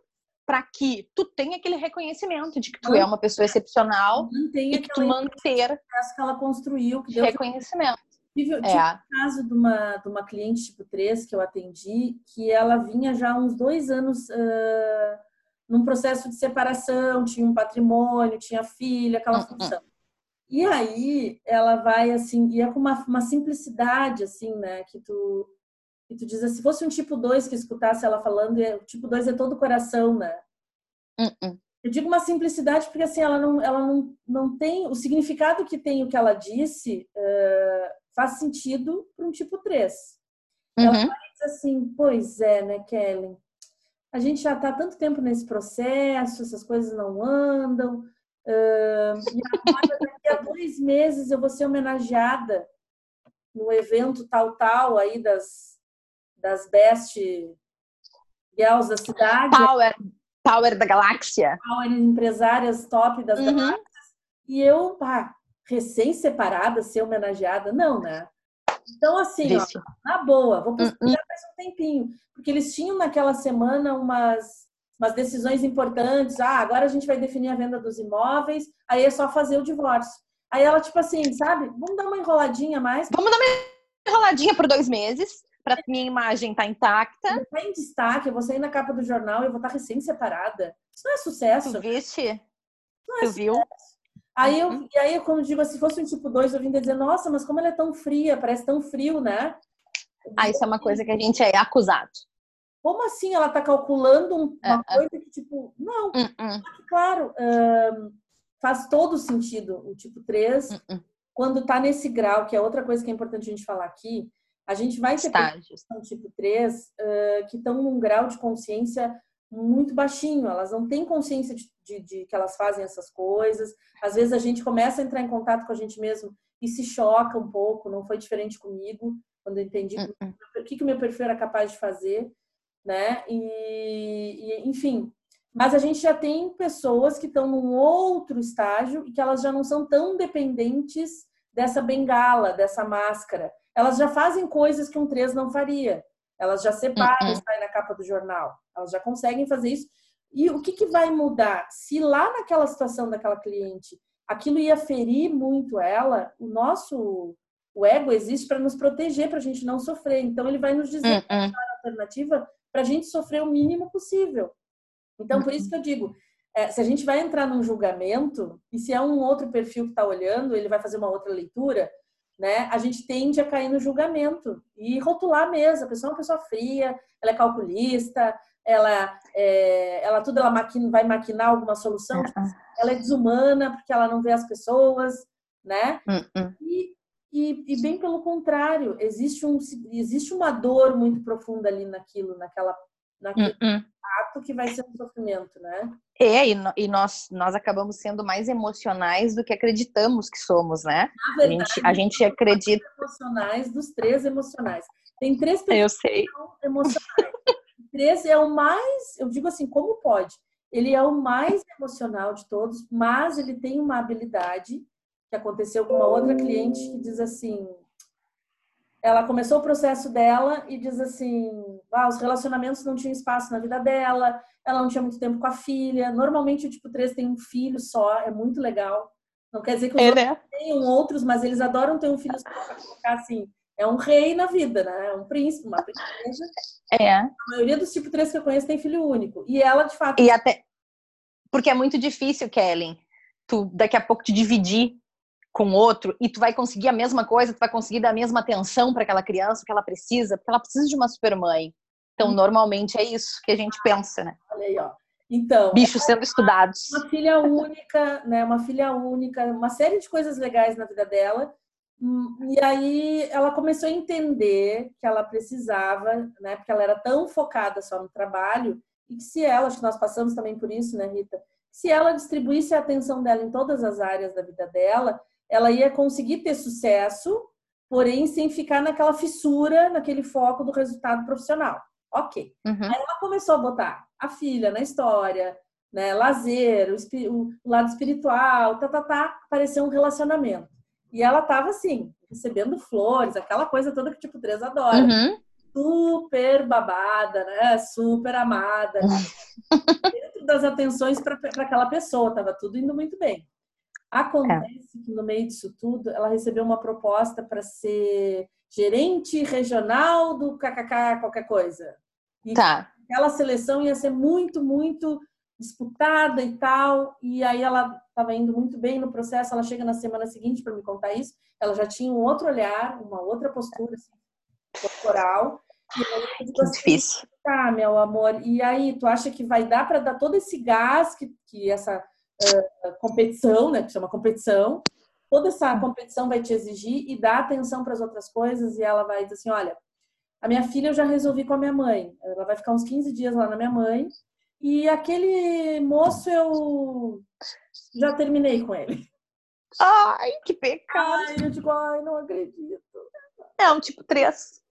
para que tu tenha aquele reconhecimento de que tu é uma pessoa excepcional e que tu manter que ela construiu, que Deus reconhecimento. Tive, tive é. um caso de uma, de uma cliente tipo 3 que eu atendi, que ela vinha já há uns dois anos uh, num processo de separação, tinha um patrimônio, tinha filha, aquela uh -uh. função. E aí ela vai assim, e é com uma, uma simplicidade, assim, né? Que tu, que tu diz assim, se fosse um tipo 2 que escutasse ela falando, é, o tipo 2 é todo coração, né? Uh Eu digo uma simplicidade porque assim, ela não, ela não, não tem o significado que tem o que ela disse. Uh, faz sentido para um tipo 3. Uhum. Ela diz assim, pois é, né, Kelly? A gente já está tanto tempo nesse processo, essas coisas não andam. Uh, e agora, daqui a dois meses, eu vou ser homenageada no evento tal, tal, aí das, das best girls da cidade. Power, power da galáxia. Power empresárias top das uhum. galáxias. E eu, pá, recém-separada ser homenageada, não, né? Então, assim, ó, na boa, vou pesquisar uh -uh. mais um tempinho, porque eles tinham naquela semana umas, umas decisões importantes. Ah, agora a gente vai definir a venda dos imóveis, aí é só fazer o divórcio. Aí ela, tipo assim, sabe? Vamos dar uma enroladinha mais. Vamos dar uma enroladinha por dois meses, para minha imagem estar tá intacta. Tá em destaque, eu vou sair na capa do jornal e eu vou estar tá recém-separada. Isso não é sucesso. Tu viste? Não é tu sucesso. viu? Aí eu, uhum. e aí, quando digo assim, se fosse um tipo 2, eu vim dizer, nossa, mas como ela é tão fria, parece tão frio, né? Ah, isso é uma coisa que a gente é acusado. Como assim ela tá calculando uma uh -uh. coisa que, tipo, não. Uh claro, faz todo sentido o tipo 3, quando tá nesse grau, que é outra coisa que é importante a gente falar aqui, a gente vai ter Estágios. tipo 3 uh, que estão num grau de consciência muito baixinho, elas não têm consciência de, de, de, que elas fazem essas coisas. Às vezes a gente começa a entrar em contato com a gente mesmo e se choca um pouco, não foi diferente comigo, quando eu entendi uh -uh. o que, que o meu perfil era capaz de fazer, né? E, e, enfim, mas a gente já tem pessoas que estão num outro estágio e que elas já não são tão dependentes dessa bengala, dessa máscara. Elas já fazem coisas que um 3 não faria. Elas já separam, uh -uh. sai na capa do jornal. Elas já conseguem fazer isso. E o que, que vai mudar? Se lá naquela situação daquela cliente aquilo ia ferir muito ela, o nosso o ego existe para nos proteger, para a gente não sofrer. Então ele vai nos dizer uh -uh. a alternativa para a gente sofrer o mínimo possível. Então por isso que eu digo, é, se a gente vai entrar num julgamento e se é um outro perfil que está olhando, ele vai fazer uma outra leitura né, a gente tende a cair no julgamento e rotular mesmo. A pessoa é uma pessoa fria, ela é calculista, ela, é, ela tudo ela maquina, vai maquinar alguma solução, tipo, ela é desumana porque ela não vê as pessoas, né? Uh-uh. E, e, e, bem pelo contrário, existe, um, existe uma dor muito profunda ali naquilo, naquela, naquele uh-uh. ato que vai ser um sofrimento, né? É, e, e, nós, nós acabamos sendo mais emocionais do que acreditamos que somos, né? Na verdade, a gente, a gente acredita. emocionais dos três emocionais. Tem três pessoas Eu sei. emocionais. três é o mais, eu digo assim, como pode? Ele é o mais emocional de todos, mas ele tem uma habilidade que aconteceu com uma outra cliente que diz assim, ela começou o processo dela e diz assim, ah, os relacionamentos não tinham espaço na vida dela, ela não tinha muito tempo com a filha. Normalmente o tipo 3 tem um filho só, é muito legal. Não quer dizer que os É, outros né? tenham outros, mas eles adoram ter um filho só pra colocar assim. É um rei na vida, né? É um príncipe, uma princesa. É. A maioria dos tipo 3 que eu conheço tem filho único. E ela, de fato, E até. Porque é muito difícil, Kellen, tu daqui a pouco te dividir com outro e tu vai conseguir a mesma coisa, tu vai conseguir dar a mesma atenção para aquela criança que ela precisa, porque ela precisa de uma supermãe. Então, Hum. normalmente é isso que a gente pensa, né? olha aí, ó. Então, Bichos sendo estudados. uma filha única, né? Uma filha única, uma série de coisas legais na vida dela. Hum, E aí ela começou a entender que ela precisava, né? Porque ela era tão focada só no trabalho e que se ela, acho que nós passamos também por isso, né, Rita? Se ela distribuísse a atenção dela em todas as áreas da vida dela, ela ia conseguir ter sucesso, porém sem ficar naquela fissura, naquele foco do resultado profissional. Ok Uhum. ela começou a botar a filha na história, né, lazer, o, o lado espiritual, tá, tá, tá, apareceu um relacionamento. E ela tava assim, recebendo flores, aquela coisa toda que tipo 3 adora. Uhum. Super babada, né? Super amada. Dentro das atenções para aquela pessoa, tava tudo indo muito bem. Acontece que no meio disso tudo, ela recebeu uma proposta para ser gerente regional do KKK qualquer coisa. E Tá. aquela seleção ia ser muito, muito disputada e tal. E aí ela estava indo muito bem no processo. Ela chega na semana seguinte para me contar isso. Ela já tinha um outro olhar, uma outra postura assim, corporal. E aí eu digo Que assim, difícil. tá, meu amor. E aí, tu acha que vai dar para dar todo esse gás que, que essa ah, competição, né, que chama competição, toda essa competição vai te exigir e dar atenção para as outras coisas? E ela vai dizer assim: olha, a minha filha eu já resolvi com a minha mãe. Ela vai ficar uns 15 dias lá na minha mãe. E aquele moço eu já terminei com ele. Ai, que pecado. Ai, eu digo, ai, não acredito. É um tipo 3.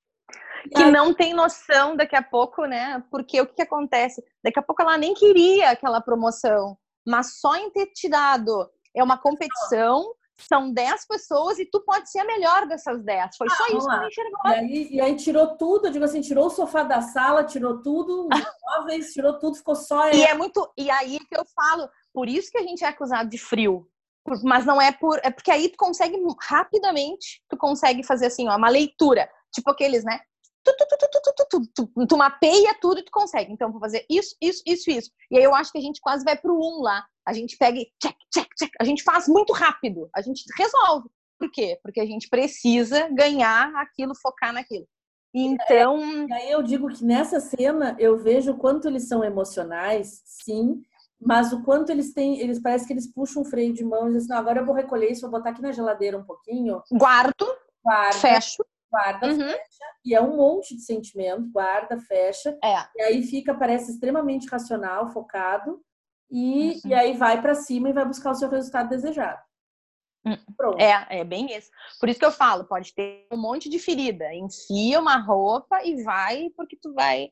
E Que aí, não tem noção daqui a pouco, né? Porque o que, que acontece? Daqui a pouco ela nem queria aquela promoção, mas só em ter te dado. É uma competição, são 10 pessoas e tu pode ser a melhor dessas 10. Foi só Ah, vamos isso que ela enxergou. E aí, e aí tirou tudo, eu digo assim, tirou o sofá da sala, tirou tudo, os móveis, tirou tudo, ficou só E ela. é muito. E aí que eu falo, por isso que a gente é acusado de frio. Mas não é por. É porque aí tu consegue rapidamente, tu consegue fazer assim, ó, uma leitura. Tipo aqueles, né? Tu, tu, tu, tu, mapeia tudo e tu consegue. Então, vou fazer isso, isso, isso, isso. E aí eu acho que a gente quase vai pro um lá. A gente pega e check, check, check. A gente faz muito rápido. A gente resolve. Por quê? Porque a gente precisa ganhar aquilo, focar naquilo. Então. É, e aí eu digo que nessa cena eu vejo o quanto eles são emocionais, sim, mas o quanto eles têm, eles parece que eles puxam o freio de mão e dizem assim, agora eu vou recolher isso, vou botar aqui na geladeira um pouquinho. Guardo, guardo fecho, guarda, Uhum. e é um monte de sentimento, guarda, fecha, É. e aí fica, parece extremamente racional, focado, e, Uhum. e aí vai para cima e vai buscar o seu resultado desejado. Uhum. Pronto. É, é bem isso. Por isso que eu falo, pode ter um monte de ferida. Enfia uma roupa e vai, porque tu vai.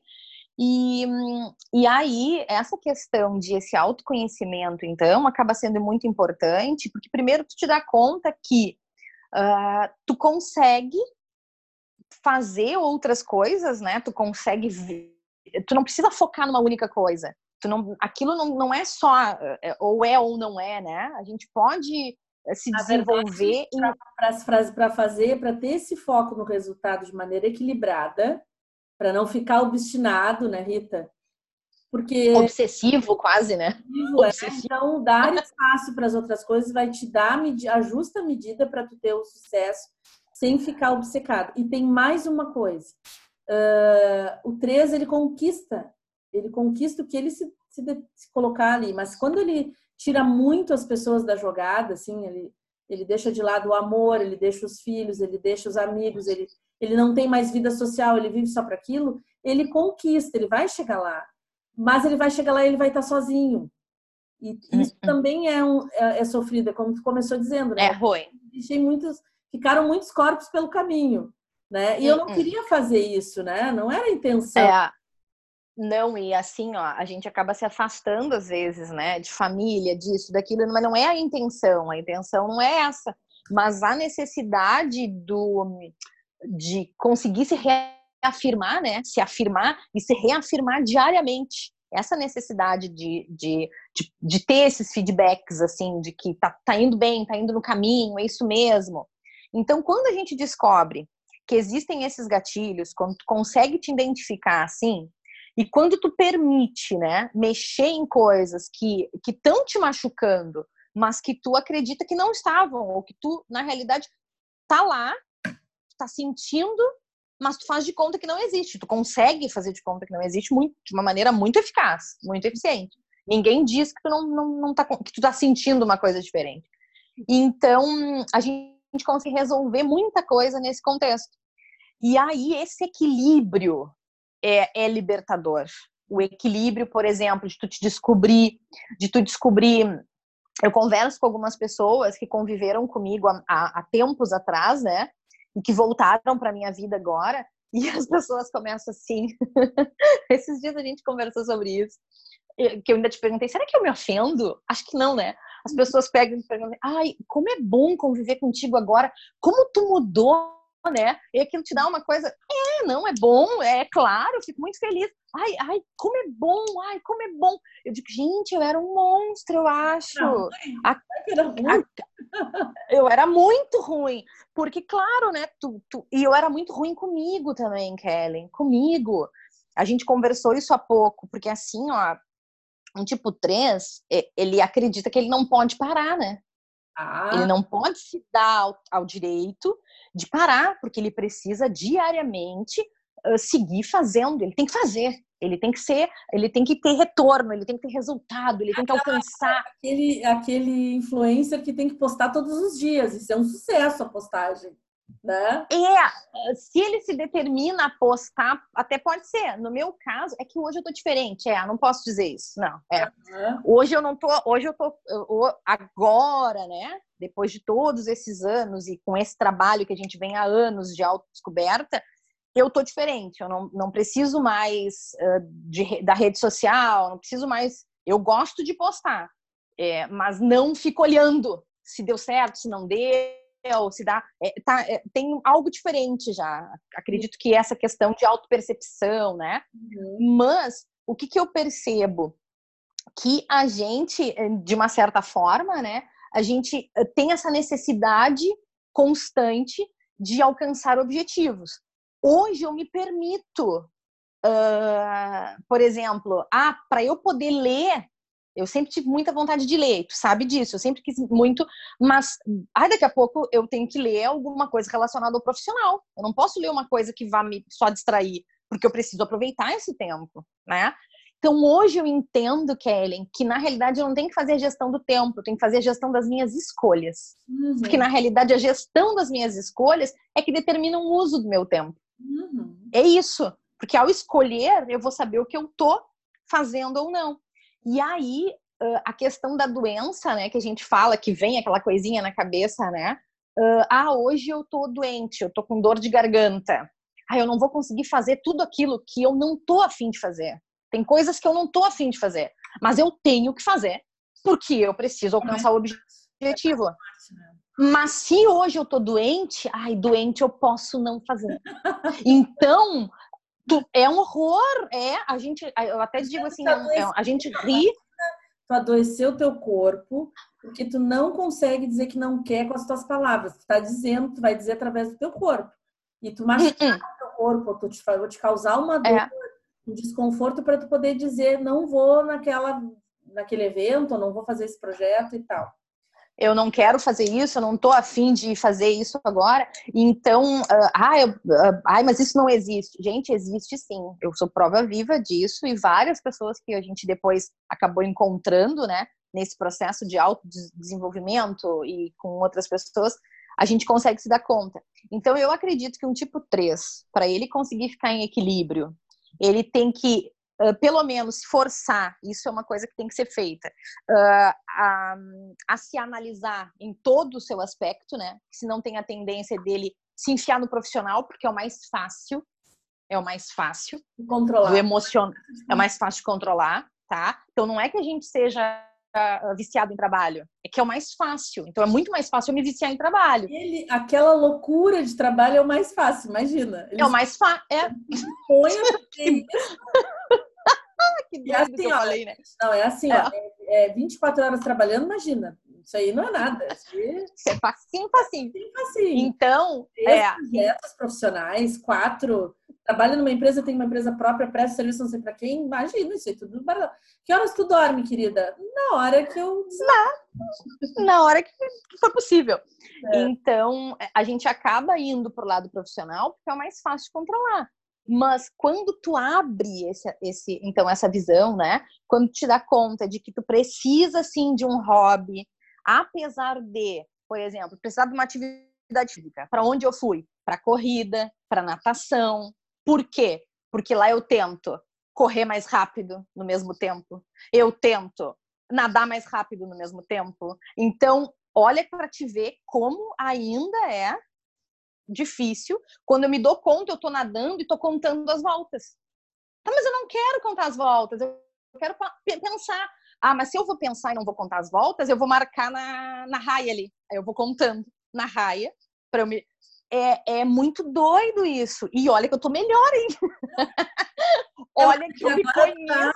E, hum, e aí, essa questão de esse autoconhecimento, então, acaba sendo muito importante, porque primeiro tu te dá conta que ah, tu consegue fazer outras coisas, né? Tu consegue ver, tu não precisa focar numa única coisa. Tu não, aquilo não, não é só eh, ou é ou não é, né? A gente pode eh, se Na desenvolver em para fazer, para ter esse foco no resultado de maneira equilibrada, para não ficar obstinado, né, Rita? Porque obsessivo quase, né? vivo é, obsessivo. então dar espaço para as outras coisas vai te dar a, a justa medida para tu ter o sucesso sem ficar obcecado. E tem mais uma coisa. Ah, o 13 ele conquista, ele conquista o que ele se, se, de- se colocar ali, mas quando ele tira muito as pessoas da jogada, assim, ele, ele deixa de lado o amor, ele deixa os filhos, ele deixa os amigos, ele, ele não tem mais vida social, ele vive só para aquilo, ele conquista, ele vai chegar lá. Mas ele vai chegar lá e ele vai estar sozinho. E isso Uhum. também é, um, é, é sofrido, é como tu começou dizendo, né? É ruim. Deixei muitos, ficaram muitos corpos pelo caminho, né? E eu não Uhum. queria fazer isso, né? Não era a intenção. É, Não, e assim, ó, a gente acaba se afastando às vezes, né, de família, disso, daquilo, mas não é a intenção, a intenção não é essa, mas a necessidade do de conseguir se reafirmar, né, se afirmar e se reafirmar diariamente. Essa necessidade de, de, de, de ter esses feedbacks, assim, de que tá, tá indo bem, tá indo no caminho, é isso mesmo. Então, quando a gente descobre que existem esses gatilhos, quando tu consegue te identificar assim, e quando tu permite, né, mexer em coisas que que estão te machucando, mas que tu acredita que não estavam ou que tu na realidade tá lá, tá sentindo, mas tu faz de conta que não existe. Tu consegue fazer de conta que não existe muito, de uma maneira muito eficaz, muito eficiente. Ninguém diz que tu não, não, não tá que tu tá sentindo uma coisa diferente. Então, a gente consegue resolver muita coisa nesse contexto. E aí esse equilíbrio é, é libertador. O equilíbrio, por exemplo, de tu te descobrir, de tu descobrir eu converso com algumas pessoas que conviveram comigo há, há, há tempos atrás, né? E que voltaram para minha vida agora. E as pessoas começam assim. Esses dias a gente conversou sobre isso. Que eu ainda te perguntei, será que eu me ofendo? Acho que não, né? As pessoas pegam e perguntam, ai, como é bom conviver contigo agora. Como tu mudou né? E aquilo te dá uma coisa, é, não, é bom, é claro, fico muito feliz. Ai, ai, como é bom, ai, como é bom. Eu digo, gente, eu era um monstro, eu acho. Não, a, a, eu era muito ruim. Porque, claro, né, tu, tu, e eu era muito ruim comigo também, Kellen, comigo. A gente conversou isso há pouco, porque assim, ó, um tipo 3, ele acredita que ele não pode parar, né? Ah. Ele não pode se dar ao, ao, direito de parar, porque ele precisa diariamente uh, seguir fazendo. Ele tem que fazer. Ele tem que ser, ele tem que ter retorno, ele tem que ter resultado, ele tem que alcançar. Aquele, aquele influencer que tem que postar todos os dias. Isso é um sucesso a postagem né? É, se ele se determina a postar, até pode ser. No meu caso, é que hoje eu tô diferente. É, não posso dizer isso. Não, é. Uhum. Hoje eu não tô, hoje eu tô agora, né? Depois de todos esses anos e com esse trabalho que a gente vem há anos de autodescoberta, eu tô diferente. Eu não, não preciso mais uh, de, da rede social, não preciso mais. Eu gosto de postar, é, mas não fico olhando se deu certo, se não deu se dá. É, tá, é, tem algo diferente já. Acredito que essa questão de autopercepção, né? Uhum. Mas o que, que eu percebo? Que a gente, eh, de uma certa forma, né? A gente eh, tem essa necessidade constante de alcançar objetivos. Hoje eu me permito, uh, por exemplo, ah, para eu poder ler eu sempre tive muita vontade de ler, tu sabe disso, eu sempre quis muito, mas ai, daqui a pouco eu tenho que ler alguma coisa relacionada ao profissional. Eu não posso ler uma coisa que vá me só distrair, porque eu preciso aproveitar esse tempo, né? Então hoje eu entendo, Kellen, que na realidade eu não tenho que fazer a gestão do tempo, eu tenho que fazer a gestão das minhas escolhas. Uhum. Porque na realidade a gestão das minhas escolhas é que determina o uso do meu tempo. Uhum. É isso. Porque ao escolher, eu vou saber o que eu tô fazendo ou não. E aí, a questão da doença, né, que a gente fala, que vem aquela coisinha na cabeça, né? ah, hoje eu tô doente, eu tô com dor de garganta. Ah, eu não vou conseguir fazer tudo aquilo que eu não tô afim de fazer. Tem coisas que eu não tô afim de fazer, mas eu tenho que fazer, porque eu preciso alcançar o objetivo. Mas se hoje eu tô doente, ai, doente eu posso não fazer. Então, Tu, é um horror, é. A gente, eu até digo assim, é, a gente ri. Tu adoeceu o teu corpo porque tu não consegue dizer que não quer com as tuas palavras. Tu tá dizendo, tu vai dizer através do teu corpo. E tu machucar o teu corpo, tu te, vou te causar uma dor, é. um desconforto para tu poder dizer não vou naquela, naquele evento, não vou fazer esse projeto e tal eu não quero fazer isso, eu não estou afim de fazer isso agora. Então, uh, ah, uh, ai, mas isso não existe. Gente, existe sim. Eu sou prova viva disso e várias pessoas que a gente depois acabou encontrando, né, nesse processo de autodesenvolvimento e com outras pessoas, a gente consegue se dar conta. Então, eu acredito que um tipo 3, para ele conseguir ficar em equilíbrio, ele tem que uh, pelo menos forçar, isso é uma coisa que tem que ser feita, uh, a, a, se analisar em todo o seu aspecto, né? Se não tem a tendência dele se enfiar no profissional, porque é o mais fácil. é o mais fácil. Controlar. Do emocional é o mais fácil de controlar, tá? Então não é que a gente seja uh, viciado em trabalho, é que é o mais fácil. Então é muito mais fácil eu me viciar em trabalho. Ele, aquela loucura de trabalho é o mais fácil, imagina. Eles é o mais fácil. É. Põe que... que doido assim, que eu ó, falei, né? Não, é assim, é. Ó, é, é 24 horas trabalhando, imagina. Isso aí não é nada. Isso é facinho, facinho. facinho. Então, Três é. projetos profissionais, quatro. Trabalha numa empresa, tem uma empresa própria, presta serviço não sei pra quem. Imagina isso aí, tudo barato. Que horas tu dorme, querida? Na hora que eu. Na, na hora que for possível. É. Então, a gente acaba indo pro lado profissional porque é o mais fácil de controlar. Mas quando tu abre esse, esse, então essa visão, né? Quando te dá conta de que tu precisa sim de um hobby, apesar de, por exemplo, precisar de uma atividade física. Para onde eu fui? Para corrida, para natação. Por quê? Porque lá eu tento correr mais rápido no mesmo tempo. Eu tento nadar mais rápido no mesmo tempo. Então, olha para te ver como ainda é difícil quando eu me dou conta, eu tô nadando e tô contando as voltas. Tá, mas eu não quero contar as voltas, eu quero pensar. Ah, mas se eu vou pensar e não vou contar as voltas, eu vou marcar na, na raia ali. Aí eu vou contando na raia para eu me. É, é muito doido isso. E olha que eu tô melhor, hein? olha que eu me conheço. Tá,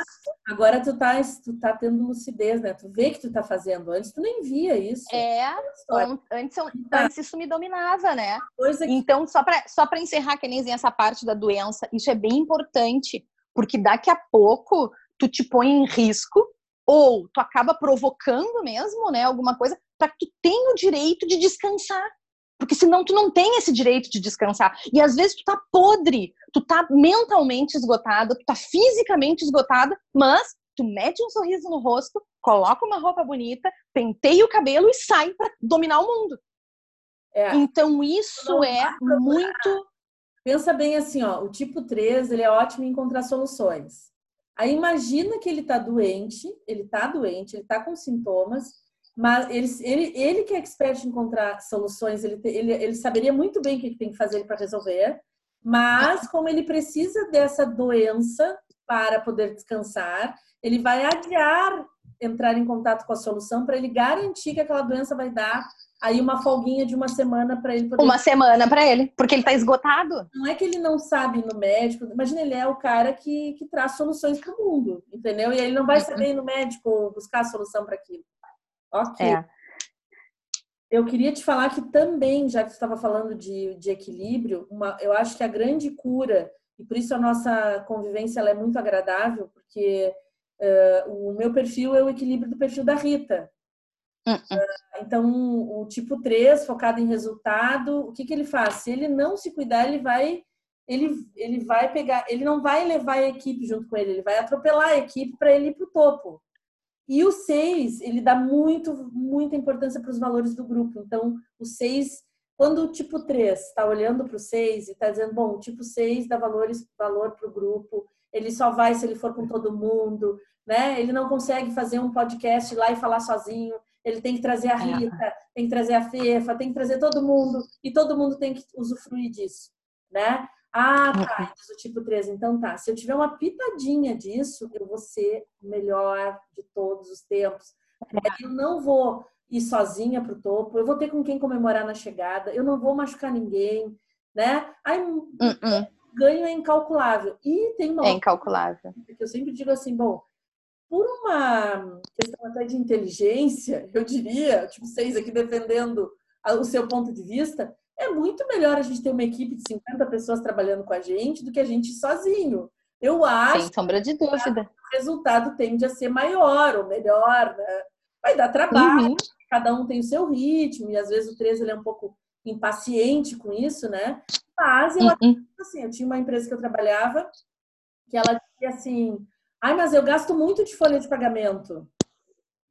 agora tu tá, tu tá tendo lucidez, né? Tu vê que tu tá fazendo. Antes tu nem via isso. É, antes, antes isso me dominava, né? Que... Então, só para só pra encerrar, que nem essa parte da doença, isso é bem importante, porque daqui a pouco tu te põe em risco ou tu acaba provocando mesmo, né, alguma coisa para que tu tenha o direito de descansar. Porque senão tu não tem esse direito de descansar. E às vezes tu tá podre, tu tá mentalmente esgotada, tu tá fisicamente esgotada, mas tu mete um sorriso no rosto, coloca uma roupa bonita, penteia o cabelo e sai para dominar o mundo. É. Então isso é muito Pensa bem assim, ó, o tipo 3, ele é ótimo em encontrar soluções. Aí imagina que ele está doente, ele está doente, ele está com sintomas, mas ele, ele, ele que é expert em encontrar soluções, ele, ele, ele saberia muito bem o que tem que fazer para resolver, mas como ele precisa dessa doença para poder descansar, ele vai adiar entrar em contato com a solução para ele garantir que aquela doença vai dar aí uma folguinha de uma semana para ele poder... Uma semana para ele, porque ele está esgotado. Não é que ele não sabe ir no médico, imagina, ele é o cara que, que traz soluções para o mundo, entendeu? E ele não vai uhum. saber ir no médico buscar a solução para aquilo. Ok. É. Eu queria te falar que também, já que você estava falando de, de equilíbrio, uma, eu acho que a grande cura, e por isso a nossa convivência é muito agradável, porque uh, o meu perfil é o equilíbrio do perfil da Rita. Uh -uh. Então, o tipo 3, focado em resultado, o que, que ele faz? Se ele não se cuidar, ele vai ele, ele vai pegar, ele não vai levar a equipe junto com ele, ele vai atropelar a equipe para ele ir para o topo. E o 6, ele dá muito, muita importância para os valores do grupo. Então, o 6, quando o tipo 3 está olhando para o 6 e está dizendo, bom, o tipo 6 dá valores, valor para o grupo, ele só vai se ele for com todo mundo, né? Ele não consegue fazer um podcast lá e falar sozinho ele tem que trazer a. Rita, tem que trazer a Fefa, tem que trazer todo mundo, e todo mundo tem que usufruir disso, né? Ah, tá, diz o tipo 3, então tá. Se eu tiver uma pitadinha disso, eu vou ser o melhor de todos os tempos. É. Eu não vou ir sozinha pro topo, eu vou ter com quem comemorar na chegada, eu não vou machucar ninguém, né? Aí, uh -uh. ganho é incalculável. E tem uma É incalculável. Que eu sempre digo assim, bom, por uma questão até de inteligência, eu diria, tipo, vocês aqui defendendo o seu ponto de vista, é muito melhor a gente ter uma equipe de 50 pessoas trabalhando com a gente do que a gente sozinho. Eu acho. Sem sombra de dúvida. o resultado tende a ser maior ou melhor, né? Vai dar trabalho, uhum. cada um tem o seu ritmo, e às vezes o 13 ele é um pouco impaciente com isso, né? Mas eu, uhum. assim, eu tinha uma empresa que eu trabalhava que ela dizia assim: Ai, mas eu gasto muito de folha de pagamento.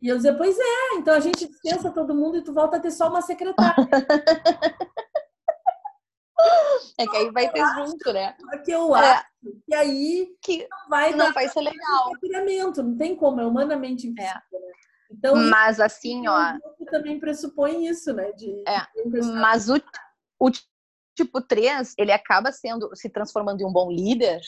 E eu dizia, pois é, então a gente dispensa todo mundo e tu volta a ter só uma secretária. É que aí vai ter junto, né? Que eu é. acho que aí que não vai, não vai ser legal. Não tem como, é humanamente impossível. É. Né? Então, mas assim, ó. Também pressupõe isso, né? De, é. Mas o, o tipo 3, ele acaba sendo, se transformando em um bom líder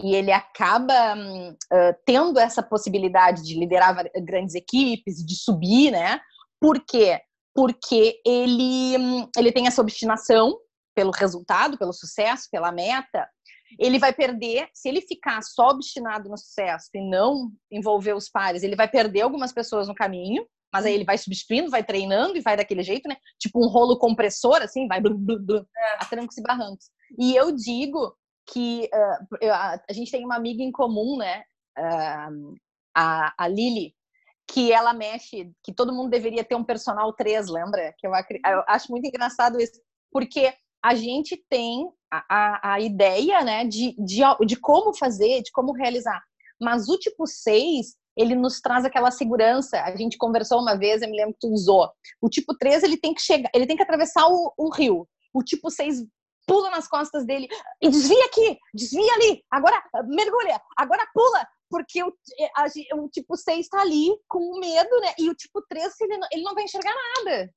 e ele acaba uh, tendo essa possibilidade de liderar grandes equipes, de subir, né? Por quê? Porque ele, ele tem essa obstinação pelo resultado, pelo sucesso, pela meta. Ele vai perder, se ele ficar só obstinado no sucesso e não envolver os pares, ele vai perder algumas pessoas no caminho, mas aí ele vai substituindo, vai treinando e vai daquele jeito, né? Tipo um rolo compressor, assim, vai blu, blu, blu, a trancos e barrancos. E eu digo que uh, a, gente tem uma amiga em comum, né? Uh, a, a Lili, que ela mexe, que todo mundo deveria ter um personal 3, lembra? Que eu, eu acho muito engraçado isso, porque a gente tem a, a, a ideia, né, de, de, de como fazer, de como realizar. Mas o tipo 6, ele nos traz aquela segurança. A gente conversou uma vez, eu me lembro que tu usou. O tipo 3, ele tem que chegar, ele tem que atravessar o, o rio. O tipo 6 pula nas costas dele e desvia aqui, desvia ali, agora mergulha, agora pula, porque o, a, o tipo 6 está ali com medo, né? E o tipo 3, ele não, ele não vai enxergar nada.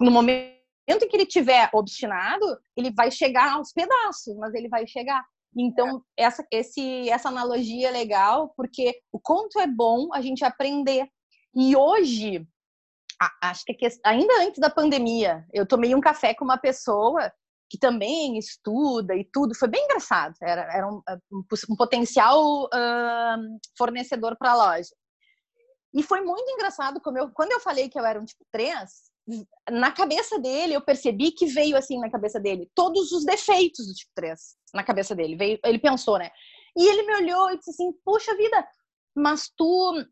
No momento em que ele tiver obstinado, ele vai chegar aos pedaços, mas ele vai chegar. Então, essa, esse, essa analogia é legal, porque o quanto é bom a gente aprender. E hoje, acho que ainda antes da pandemia, eu tomei um café com uma pessoa que também estuda e tudo. Foi bem engraçado. Era, era um, um, um potencial uh, fornecedor para a loja. E foi muito engraçado como eu, quando eu falei que eu era um tipo 3, na cabeça dele, eu percebi que veio assim na cabeça dele todos os defeitos do tipo 3 na cabeça dele. Veio, ele pensou, né? E ele me olhou e disse assim: Puxa vida, mas tu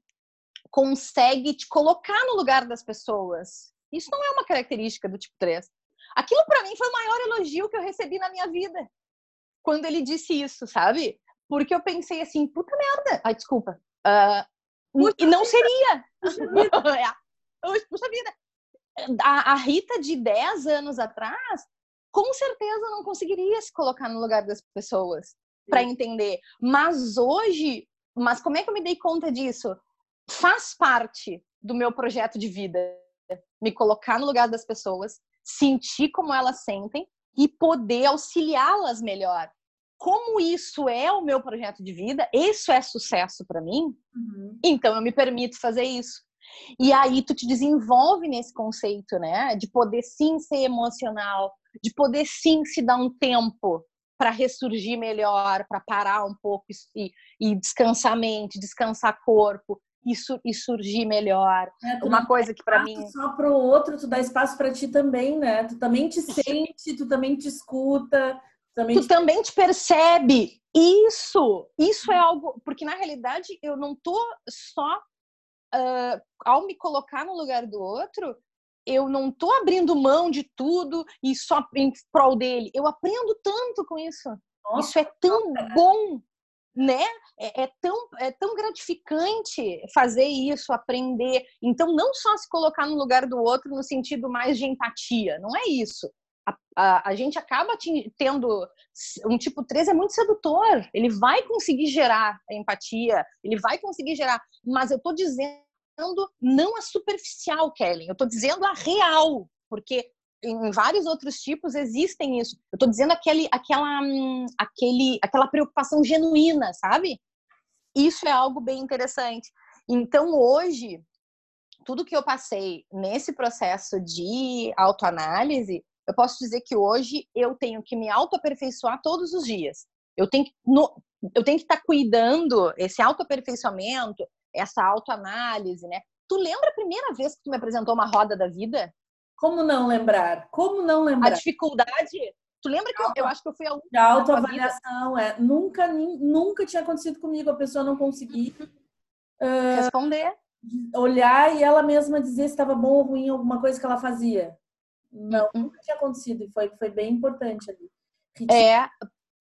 consegue te colocar no lugar das pessoas. Isso não é uma característica do tipo 3. Aquilo para mim foi o maior elogio que eu recebi na minha vida. Quando ele disse isso, sabe? Porque eu pensei assim, puta merda. Ai, desculpa. Uh, e não seria. Puxa vida. Puxa vida a, a Rita de 10 anos atrás, com certeza não conseguiria se colocar no lugar das pessoas para entender. Mas hoje, mas como é que eu me dei conta disso? Faz parte do meu projeto de vida me colocar no lugar das pessoas, sentir como elas sentem e poder auxiliá-las melhor. Como isso é o meu projeto de vida, isso é sucesso para mim, uhum. então eu me permito fazer isso. E aí tu te desenvolve nesse conceito, né? De poder sim ser emocional, de poder sim se dar um tempo para ressurgir melhor, para parar um pouco e, e, descansar a mente, descansar corpo e, e surgir melhor. É, Uma coisa que para mim só para o outro, tu dá espaço para ti também, né? Tu também te sente, tu também te escuta, também tu te... também te percebe. Isso, isso é algo porque na realidade eu não tô só uh, ao me colocar no lugar do outro, eu não tô abrindo mão de tudo e só em prol dele. Eu aprendo tanto com isso. Nossa, isso é tão bom, né? É, é, tão, é tão gratificante fazer isso, aprender. Então, não só se colocar no lugar do outro no sentido mais de empatia, não é isso. A, a, a gente acaba tendo um tipo 3 é muito sedutor, ele vai conseguir gerar empatia, ele vai conseguir gerar, mas eu tô dizendo não a superficial, Kelly, eu estou dizendo a real, porque em vários outros tipos existem isso. Eu estou dizendo aquele, aquela, hum, aquele, aquela preocupação genuína, sabe? Isso é algo bem interessante. Então, hoje, tudo que eu passei nesse processo de autoanálise, eu posso dizer que hoje eu tenho que me autoaperfeiçoar todos os dias. Eu tenho que, no, eu tenho que estar tá cuidando esse autoaperfeiçoamento, essa autoanálise, né? Tu lembra a primeira vez que tu me apresentou uma roda da vida? Como não lembrar? Como não lembrar? A dificuldade. Tu lembra que eu, eu acho que eu fui a única. A autoavaliação, é. Nunca, nunca tinha acontecido comigo, a pessoa não conseguir uh, responder. Olhar e ela mesma dizer se estava bom ou ruim alguma coisa que ela fazia. Não, uhum. nunca tinha acontecido e foi, foi bem importante ali. É,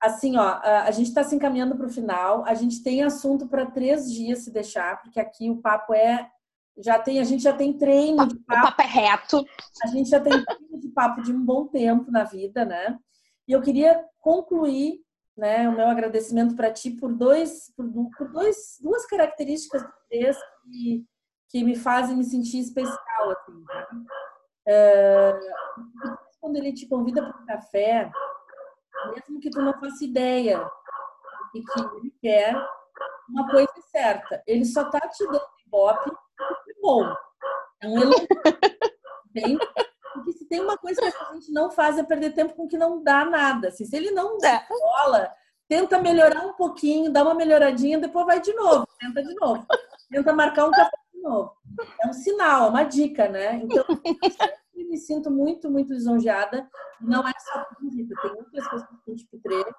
assim, ó, a gente está se encaminhando para o final. A gente tem assunto para três dias se deixar, porque aqui o papo é já tem a gente já tem treino de papo. O papo é reto. A gente já tem treino de papo de um bom tempo na vida, né? E eu queria concluir, né, o meu agradecimento para ti por dois por, por dois duas características do texto que, que me fazem me sentir especial assim. Né? É, quando ele te convida para um café, mesmo que tu não faça ideia e que ele quer, uma coisa certa, ele só tá te dando ibope é bom. É um elogio. Porque se tem uma coisa que a gente não faz é perder tempo com que não dá nada. Assim, se ele não é. bola, tenta melhorar um pouquinho, dá uma melhoradinha, depois vai de novo, tenta de novo. Tenta marcar um café de novo. É um sinal, é uma dica, né? Então, eu me sinto muito, muito lisonjeada. Não é só vida, tem outras coisas que tipo treino.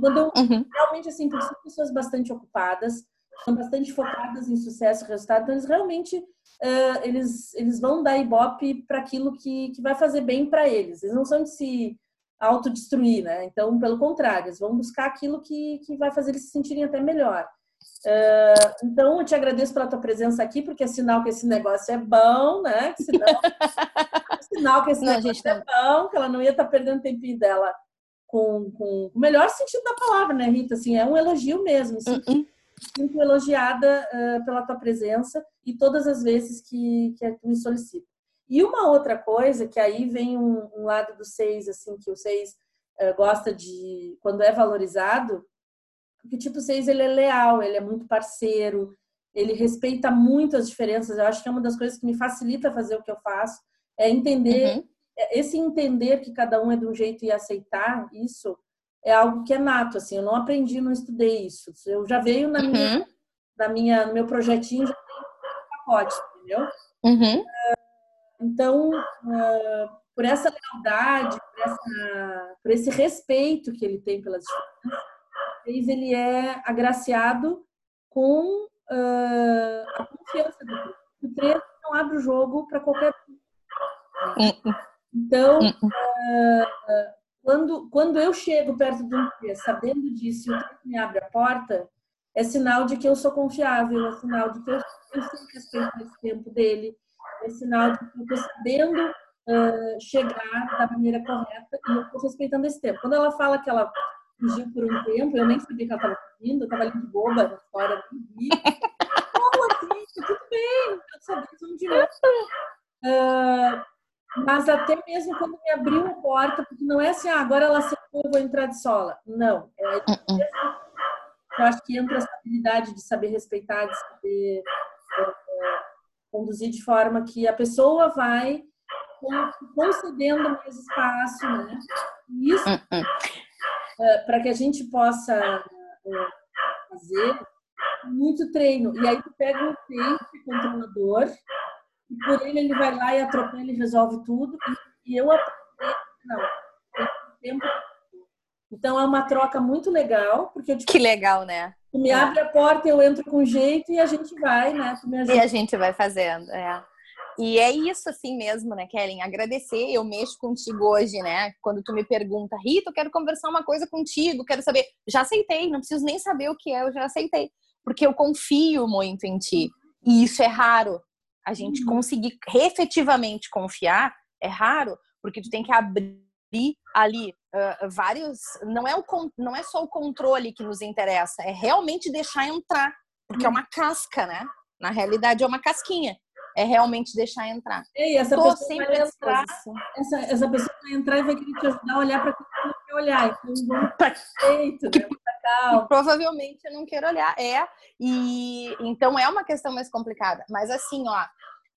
Quando eu, uhum. realmente, assim, porque são pessoas bastante ocupadas, são bastante focadas em sucesso e resultado, então eles realmente uh, eles, eles vão dar ibope para aquilo que, que vai fazer bem para eles. Eles não são de se autodestruir, né? Então, pelo contrário, eles vão buscar aquilo que, que vai fazer eles se sentirem até melhor. Uh, então, eu te agradeço pela tua presença aqui, porque é sinal que esse negócio é bom, né? Sinal, é sinal que esse não, negócio é bom, que ela não ia estar tá perdendo tempinho dela com, com o melhor sentido da palavra, né, Rita? Assim, é um elogio mesmo. Assim, uh -uh. Sinto elogiada uh, pela tua presença e todas as vezes que, que tu me solicita. E uma outra coisa, que aí vem um, um lado do seis, assim, que o seis gosta de, quando é valorizado, porque tipo 6 ele é leal, ele é muito parceiro, ele respeita muito as diferenças. Eu acho que é uma das coisas que me facilita fazer o que eu faço, é entender uhum. É, esse entender que cada um é de um jeito e aceitar isso é algo que é nato, assim, eu não aprendi, não estudei isso. Eu já veio na uhum. minha na minha no meu projetinho já tem um pacote, entendeu? Uhum. Então, uh, por essa lealdade, por, essa, por esse respeito que ele tem pelas diferenças, ele é agraciado com uh, a confiança do três. O três não abre o jogo para qualquer Então, uh, quando, quando eu chego perto de um três, sabendo disso, e o três me abre a porta, é sinal de que eu sou confiável, é sinal de que eu, eu sempre respeito esse tempo dele, é sinal de que eu estou sabendo uh, chegar da maneira correta e eu estou respeitando esse tempo. Quando ela fala que ela fugiu por um tempo, eu nem sabia que ela estava fugindo, eu estava ali de boba na história, não vi. Como assim? Tudo bem, eu sabia que não direto. Uh, mas até mesmo quando me abriu a porta, porque não é assim, ah, agora ela secou, eu vou entrar de sola. Não, é uh-uh. eu acho que entra essa habilidade de saber respeitar, de saber uh, conduzir de forma que a pessoa vai concedendo mais espaço, né? E isso uh-uh. Para que a gente possa eh, fazer muito treino. E aí tu pega um tempo controlador e por ele ele vai lá e atropela, ele resolve tudo. E, eu aprendi, não, tempo. Então é uma troca muito legal, porque eu Que legal, né? Tu me abre a porta, eu entro com jeito e a gente vai, né? e a gente vai fazendo, é. E é isso assim mesmo, né, Kellen? Agradecer. Eu mexo contigo hoje, né? Quando tu me pergunta, Rita, eu quero conversar uma coisa contigo, quero saber. Já aceitei, não preciso nem saber o que é, eu já aceitei. Porque eu confio muito em ti. E isso é raro. A gente uhum. conseguir efetivamente confiar é raro, porque tu tem que abrir ali uh, vários. Não é, o, não é só o controle que nos interessa, é realmente deixar entrar. Porque é uhum. uma casca, né? Na realidade, é uma casquinha é realmente deixar entrar. E essa Tô pessoa sempre vai entrar, essa, essa pessoa vai entrar e vai querer te ajudar a olhar para que você quer olhar. Então, vamos feito, que, né? provavelmente eu não quero olhar. É, e então é uma questão mais complicada. Mas assim, ó,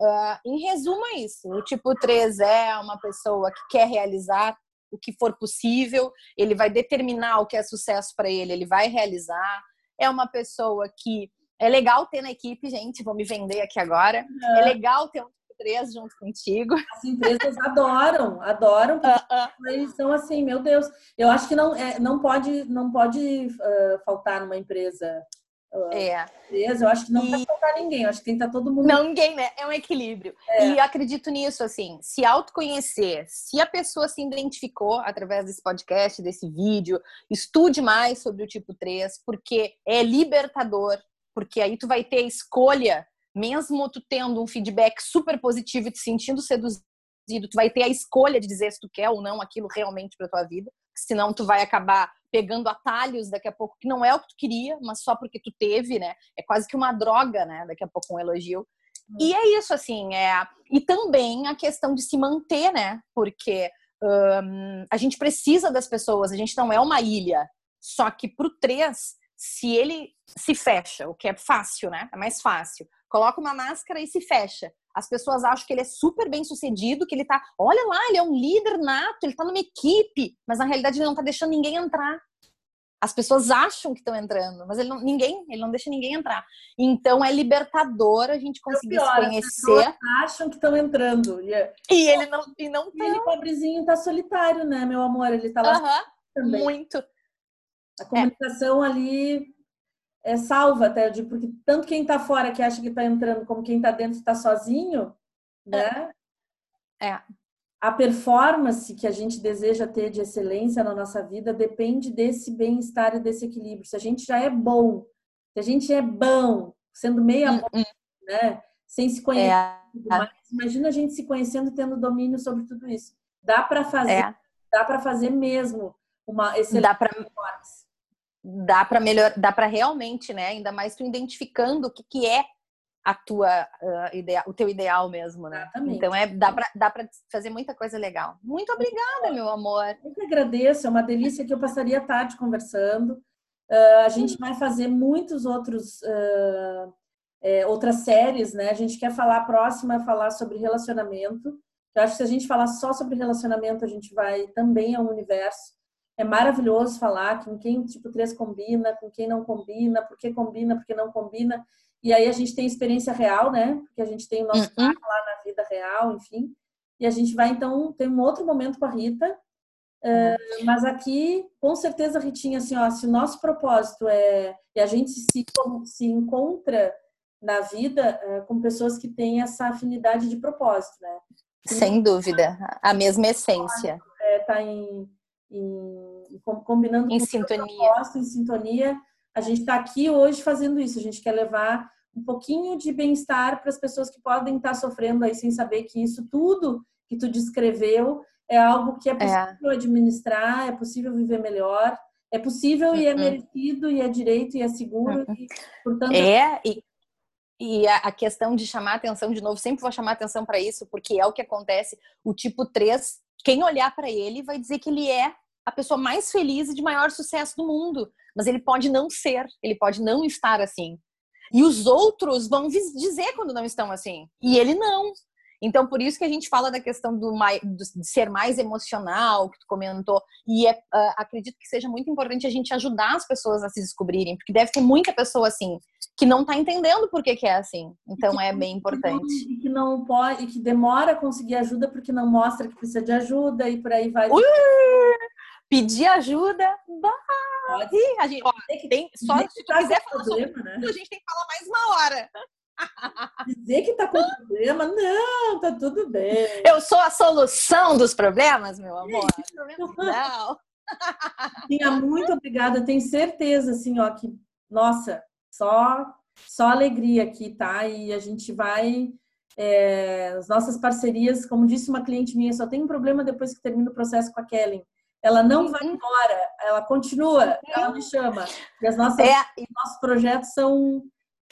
uh, em resumo é isso. O tipo 3 é uma pessoa que quer realizar o que for possível, ele vai determinar o que é sucesso para ele, ele vai realizar. É uma pessoa que é legal ter na equipe, gente, vou me vender aqui agora. É, é legal ter um tipo três junto contigo. As empresas adoram, adoram, porque uh -uh. eles são assim, meu Deus. Eu acho que não, é, não pode, não pode uh, faltar numa empresa é. Eu acho que não e... vai faltar ninguém, eu acho que tem que estar todo mundo. Não, ninguém, né? É um equilíbrio. É. E acredito nisso, assim, se autoconhecer, se a pessoa se identificou através desse podcast, desse vídeo, estude mais sobre o tipo 3, porque é libertador porque aí tu vai ter a escolha, mesmo tu tendo um feedback super positivo e te sentindo seduzido, tu vai ter a escolha de dizer se tu quer ou não aquilo realmente para tua vida, senão tu vai acabar pegando atalhos daqui a pouco que não é o que tu queria, mas só porque tu teve, né? É quase que uma droga, né? Daqui a pouco um elogio. E é isso, assim, é. E também a questão de se manter, né? Porque um, a gente precisa das pessoas, a gente não é uma ilha. Só que pro 3, se ele se fecha, o que é fácil, né? É mais fácil. Coloca uma máscara e se fecha. As pessoas acham que ele é super bem sucedido, que ele tá, olha lá, ele é um líder nato, ele tá numa equipe, mas na realidade ele não tá deixando ninguém entrar. As pessoas acham que estão entrando, mas ele não, ninguém, ele não deixa ninguém entrar. Então é libertador a gente conseguir pior, se conhecer. As acham que estão entrando. E, é... e, ele não e não e ele pobrezinho tá solitário, né, meu amor? Ele tá lá uh -huh, também. Muito. A comunicação é. ali é salva até, digo, porque tanto quem tá fora que acha que tá entrando, como quem tá dentro está sozinho, né? É a performance que a gente deseja ter de excelência na nossa vida depende desse bem-estar e desse equilíbrio. Se a gente já é bom, se a gente é bom, sendo meia hum, bom, né? Sem se conhecer, é. imagina a gente se conhecendo e tendo domínio sobre tudo isso. Dá para fazer, é. dá para fazer mesmo uma excelente dá pra, performance. Dá para melhor, dá para realmente, né? Ainda mais tu identificando o que, que é a tua uh, ideia, o teu ideal mesmo, né? Exatamente. Então é dá para dá para fazer muita coisa legal. Muito obrigada, meu amor. Eu que agradeço, é uma delícia que eu passaria a tarde conversando. Uh, a gente vai fazer muitos outros uh, é, outras séries, né? A gente quer falar a próxima falar sobre relacionamento. Eu acho que se a gente falar só sobre relacionamento, a gente vai também ao universo. É maravilhoso falar com quem tipo 3 combina, com quem não combina, por que combina, por que não combina. E aí a gente tem experiência real, né? Porque a gente tem o nosso uhum. lá na vida real, enfim. E a gente vai, então, ter um outro momento com a Rita. Uhum. mas aqui, com certeza, Ritinha, assim, ó, se o nosso propósito é... E a gente se, se encontra na vida é, com pessoas que têm essa afinidade de propósito, né? Sem dúvida. A mesma essência. É, tá em, em combinando em sintonia. Propósito, em sintonia a gente está aqui hoje fazendo isso. A gente quer levar um pouquinho de bem-estar para as pessoas que podem estar tá sofrendo aí sem saber que isso tudo que tu descreveu é algo que é, é. possível é. administrar, é possível viver melhor, é possível e é uhum. merecido e é direito e é seguro. Uhum. E, portanto, é, e, e a, questão de chamar atenção, de novo, sempre vou chamar atenção para isso, porque é o que acontece. O tipo 3, quem olhar para ele vai dizer que ele é a pessoa mais feliz e de maior sucesso do mundo mas ele pode não ser, ele pode não estar assim. E os outros vão dizer quando não estão assim. E ele não. Então, por isso que a gente fala da questão do, de ser mais emocional, que tu comentou. E é, uh, acredito que seja muito importante a gente ajudar as pessoas a se descobrirem, porque deve ter muita pessoa assim que não está entendendo por que, que, é assim. Então, que, é bem importante. E que não pode, e que demora a conseguir ajuda porque não mostra que precisa de ajuda e por aí vai. Uh, pedir ajuda, bah! Pode. a gente, ó, tem, só se tu tá quiser falar problema, sobre né? a gente tem que falar mais uma hora. Dizer que tá com problema, não, tá tudo bem. Eu sou a solução dos problemas, meu amor. Não. Tinha muito obrigada, tenho certeza, assim, ó, que, nossa, só, só alegria aqui, tá? E a gente vai. É, as nossas parcerias, como disse uma cliente minha, só tem um problema depois que termina o processo com a Kellen ela não vai uhum. embora, ela continua, ela me chama. E as nossas, é. nossos projetos são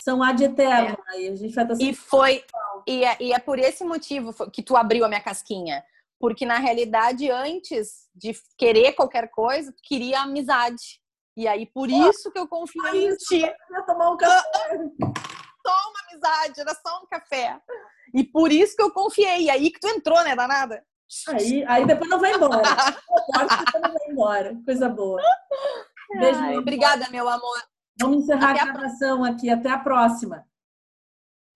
são ad eterno. É. a gente vai estar e foi e é, e é por esse motivo que tu abriu a minha casquinha, porque na realidade antes de querer qualquer coisa, tu queria amizade. E aí por oh, isso que eu confio em ti. Eu tomar um café. Só uma amizade, era só um café. E por isso que eu confiei. E aí que tu entrou, né, danada? Aí, aí depois não vai embora. depois não vai embora. Coisa boa. Beijo. Ai, obrigada, meu amor. Vamos encerrar Até a gravação aqui. Até a próxima.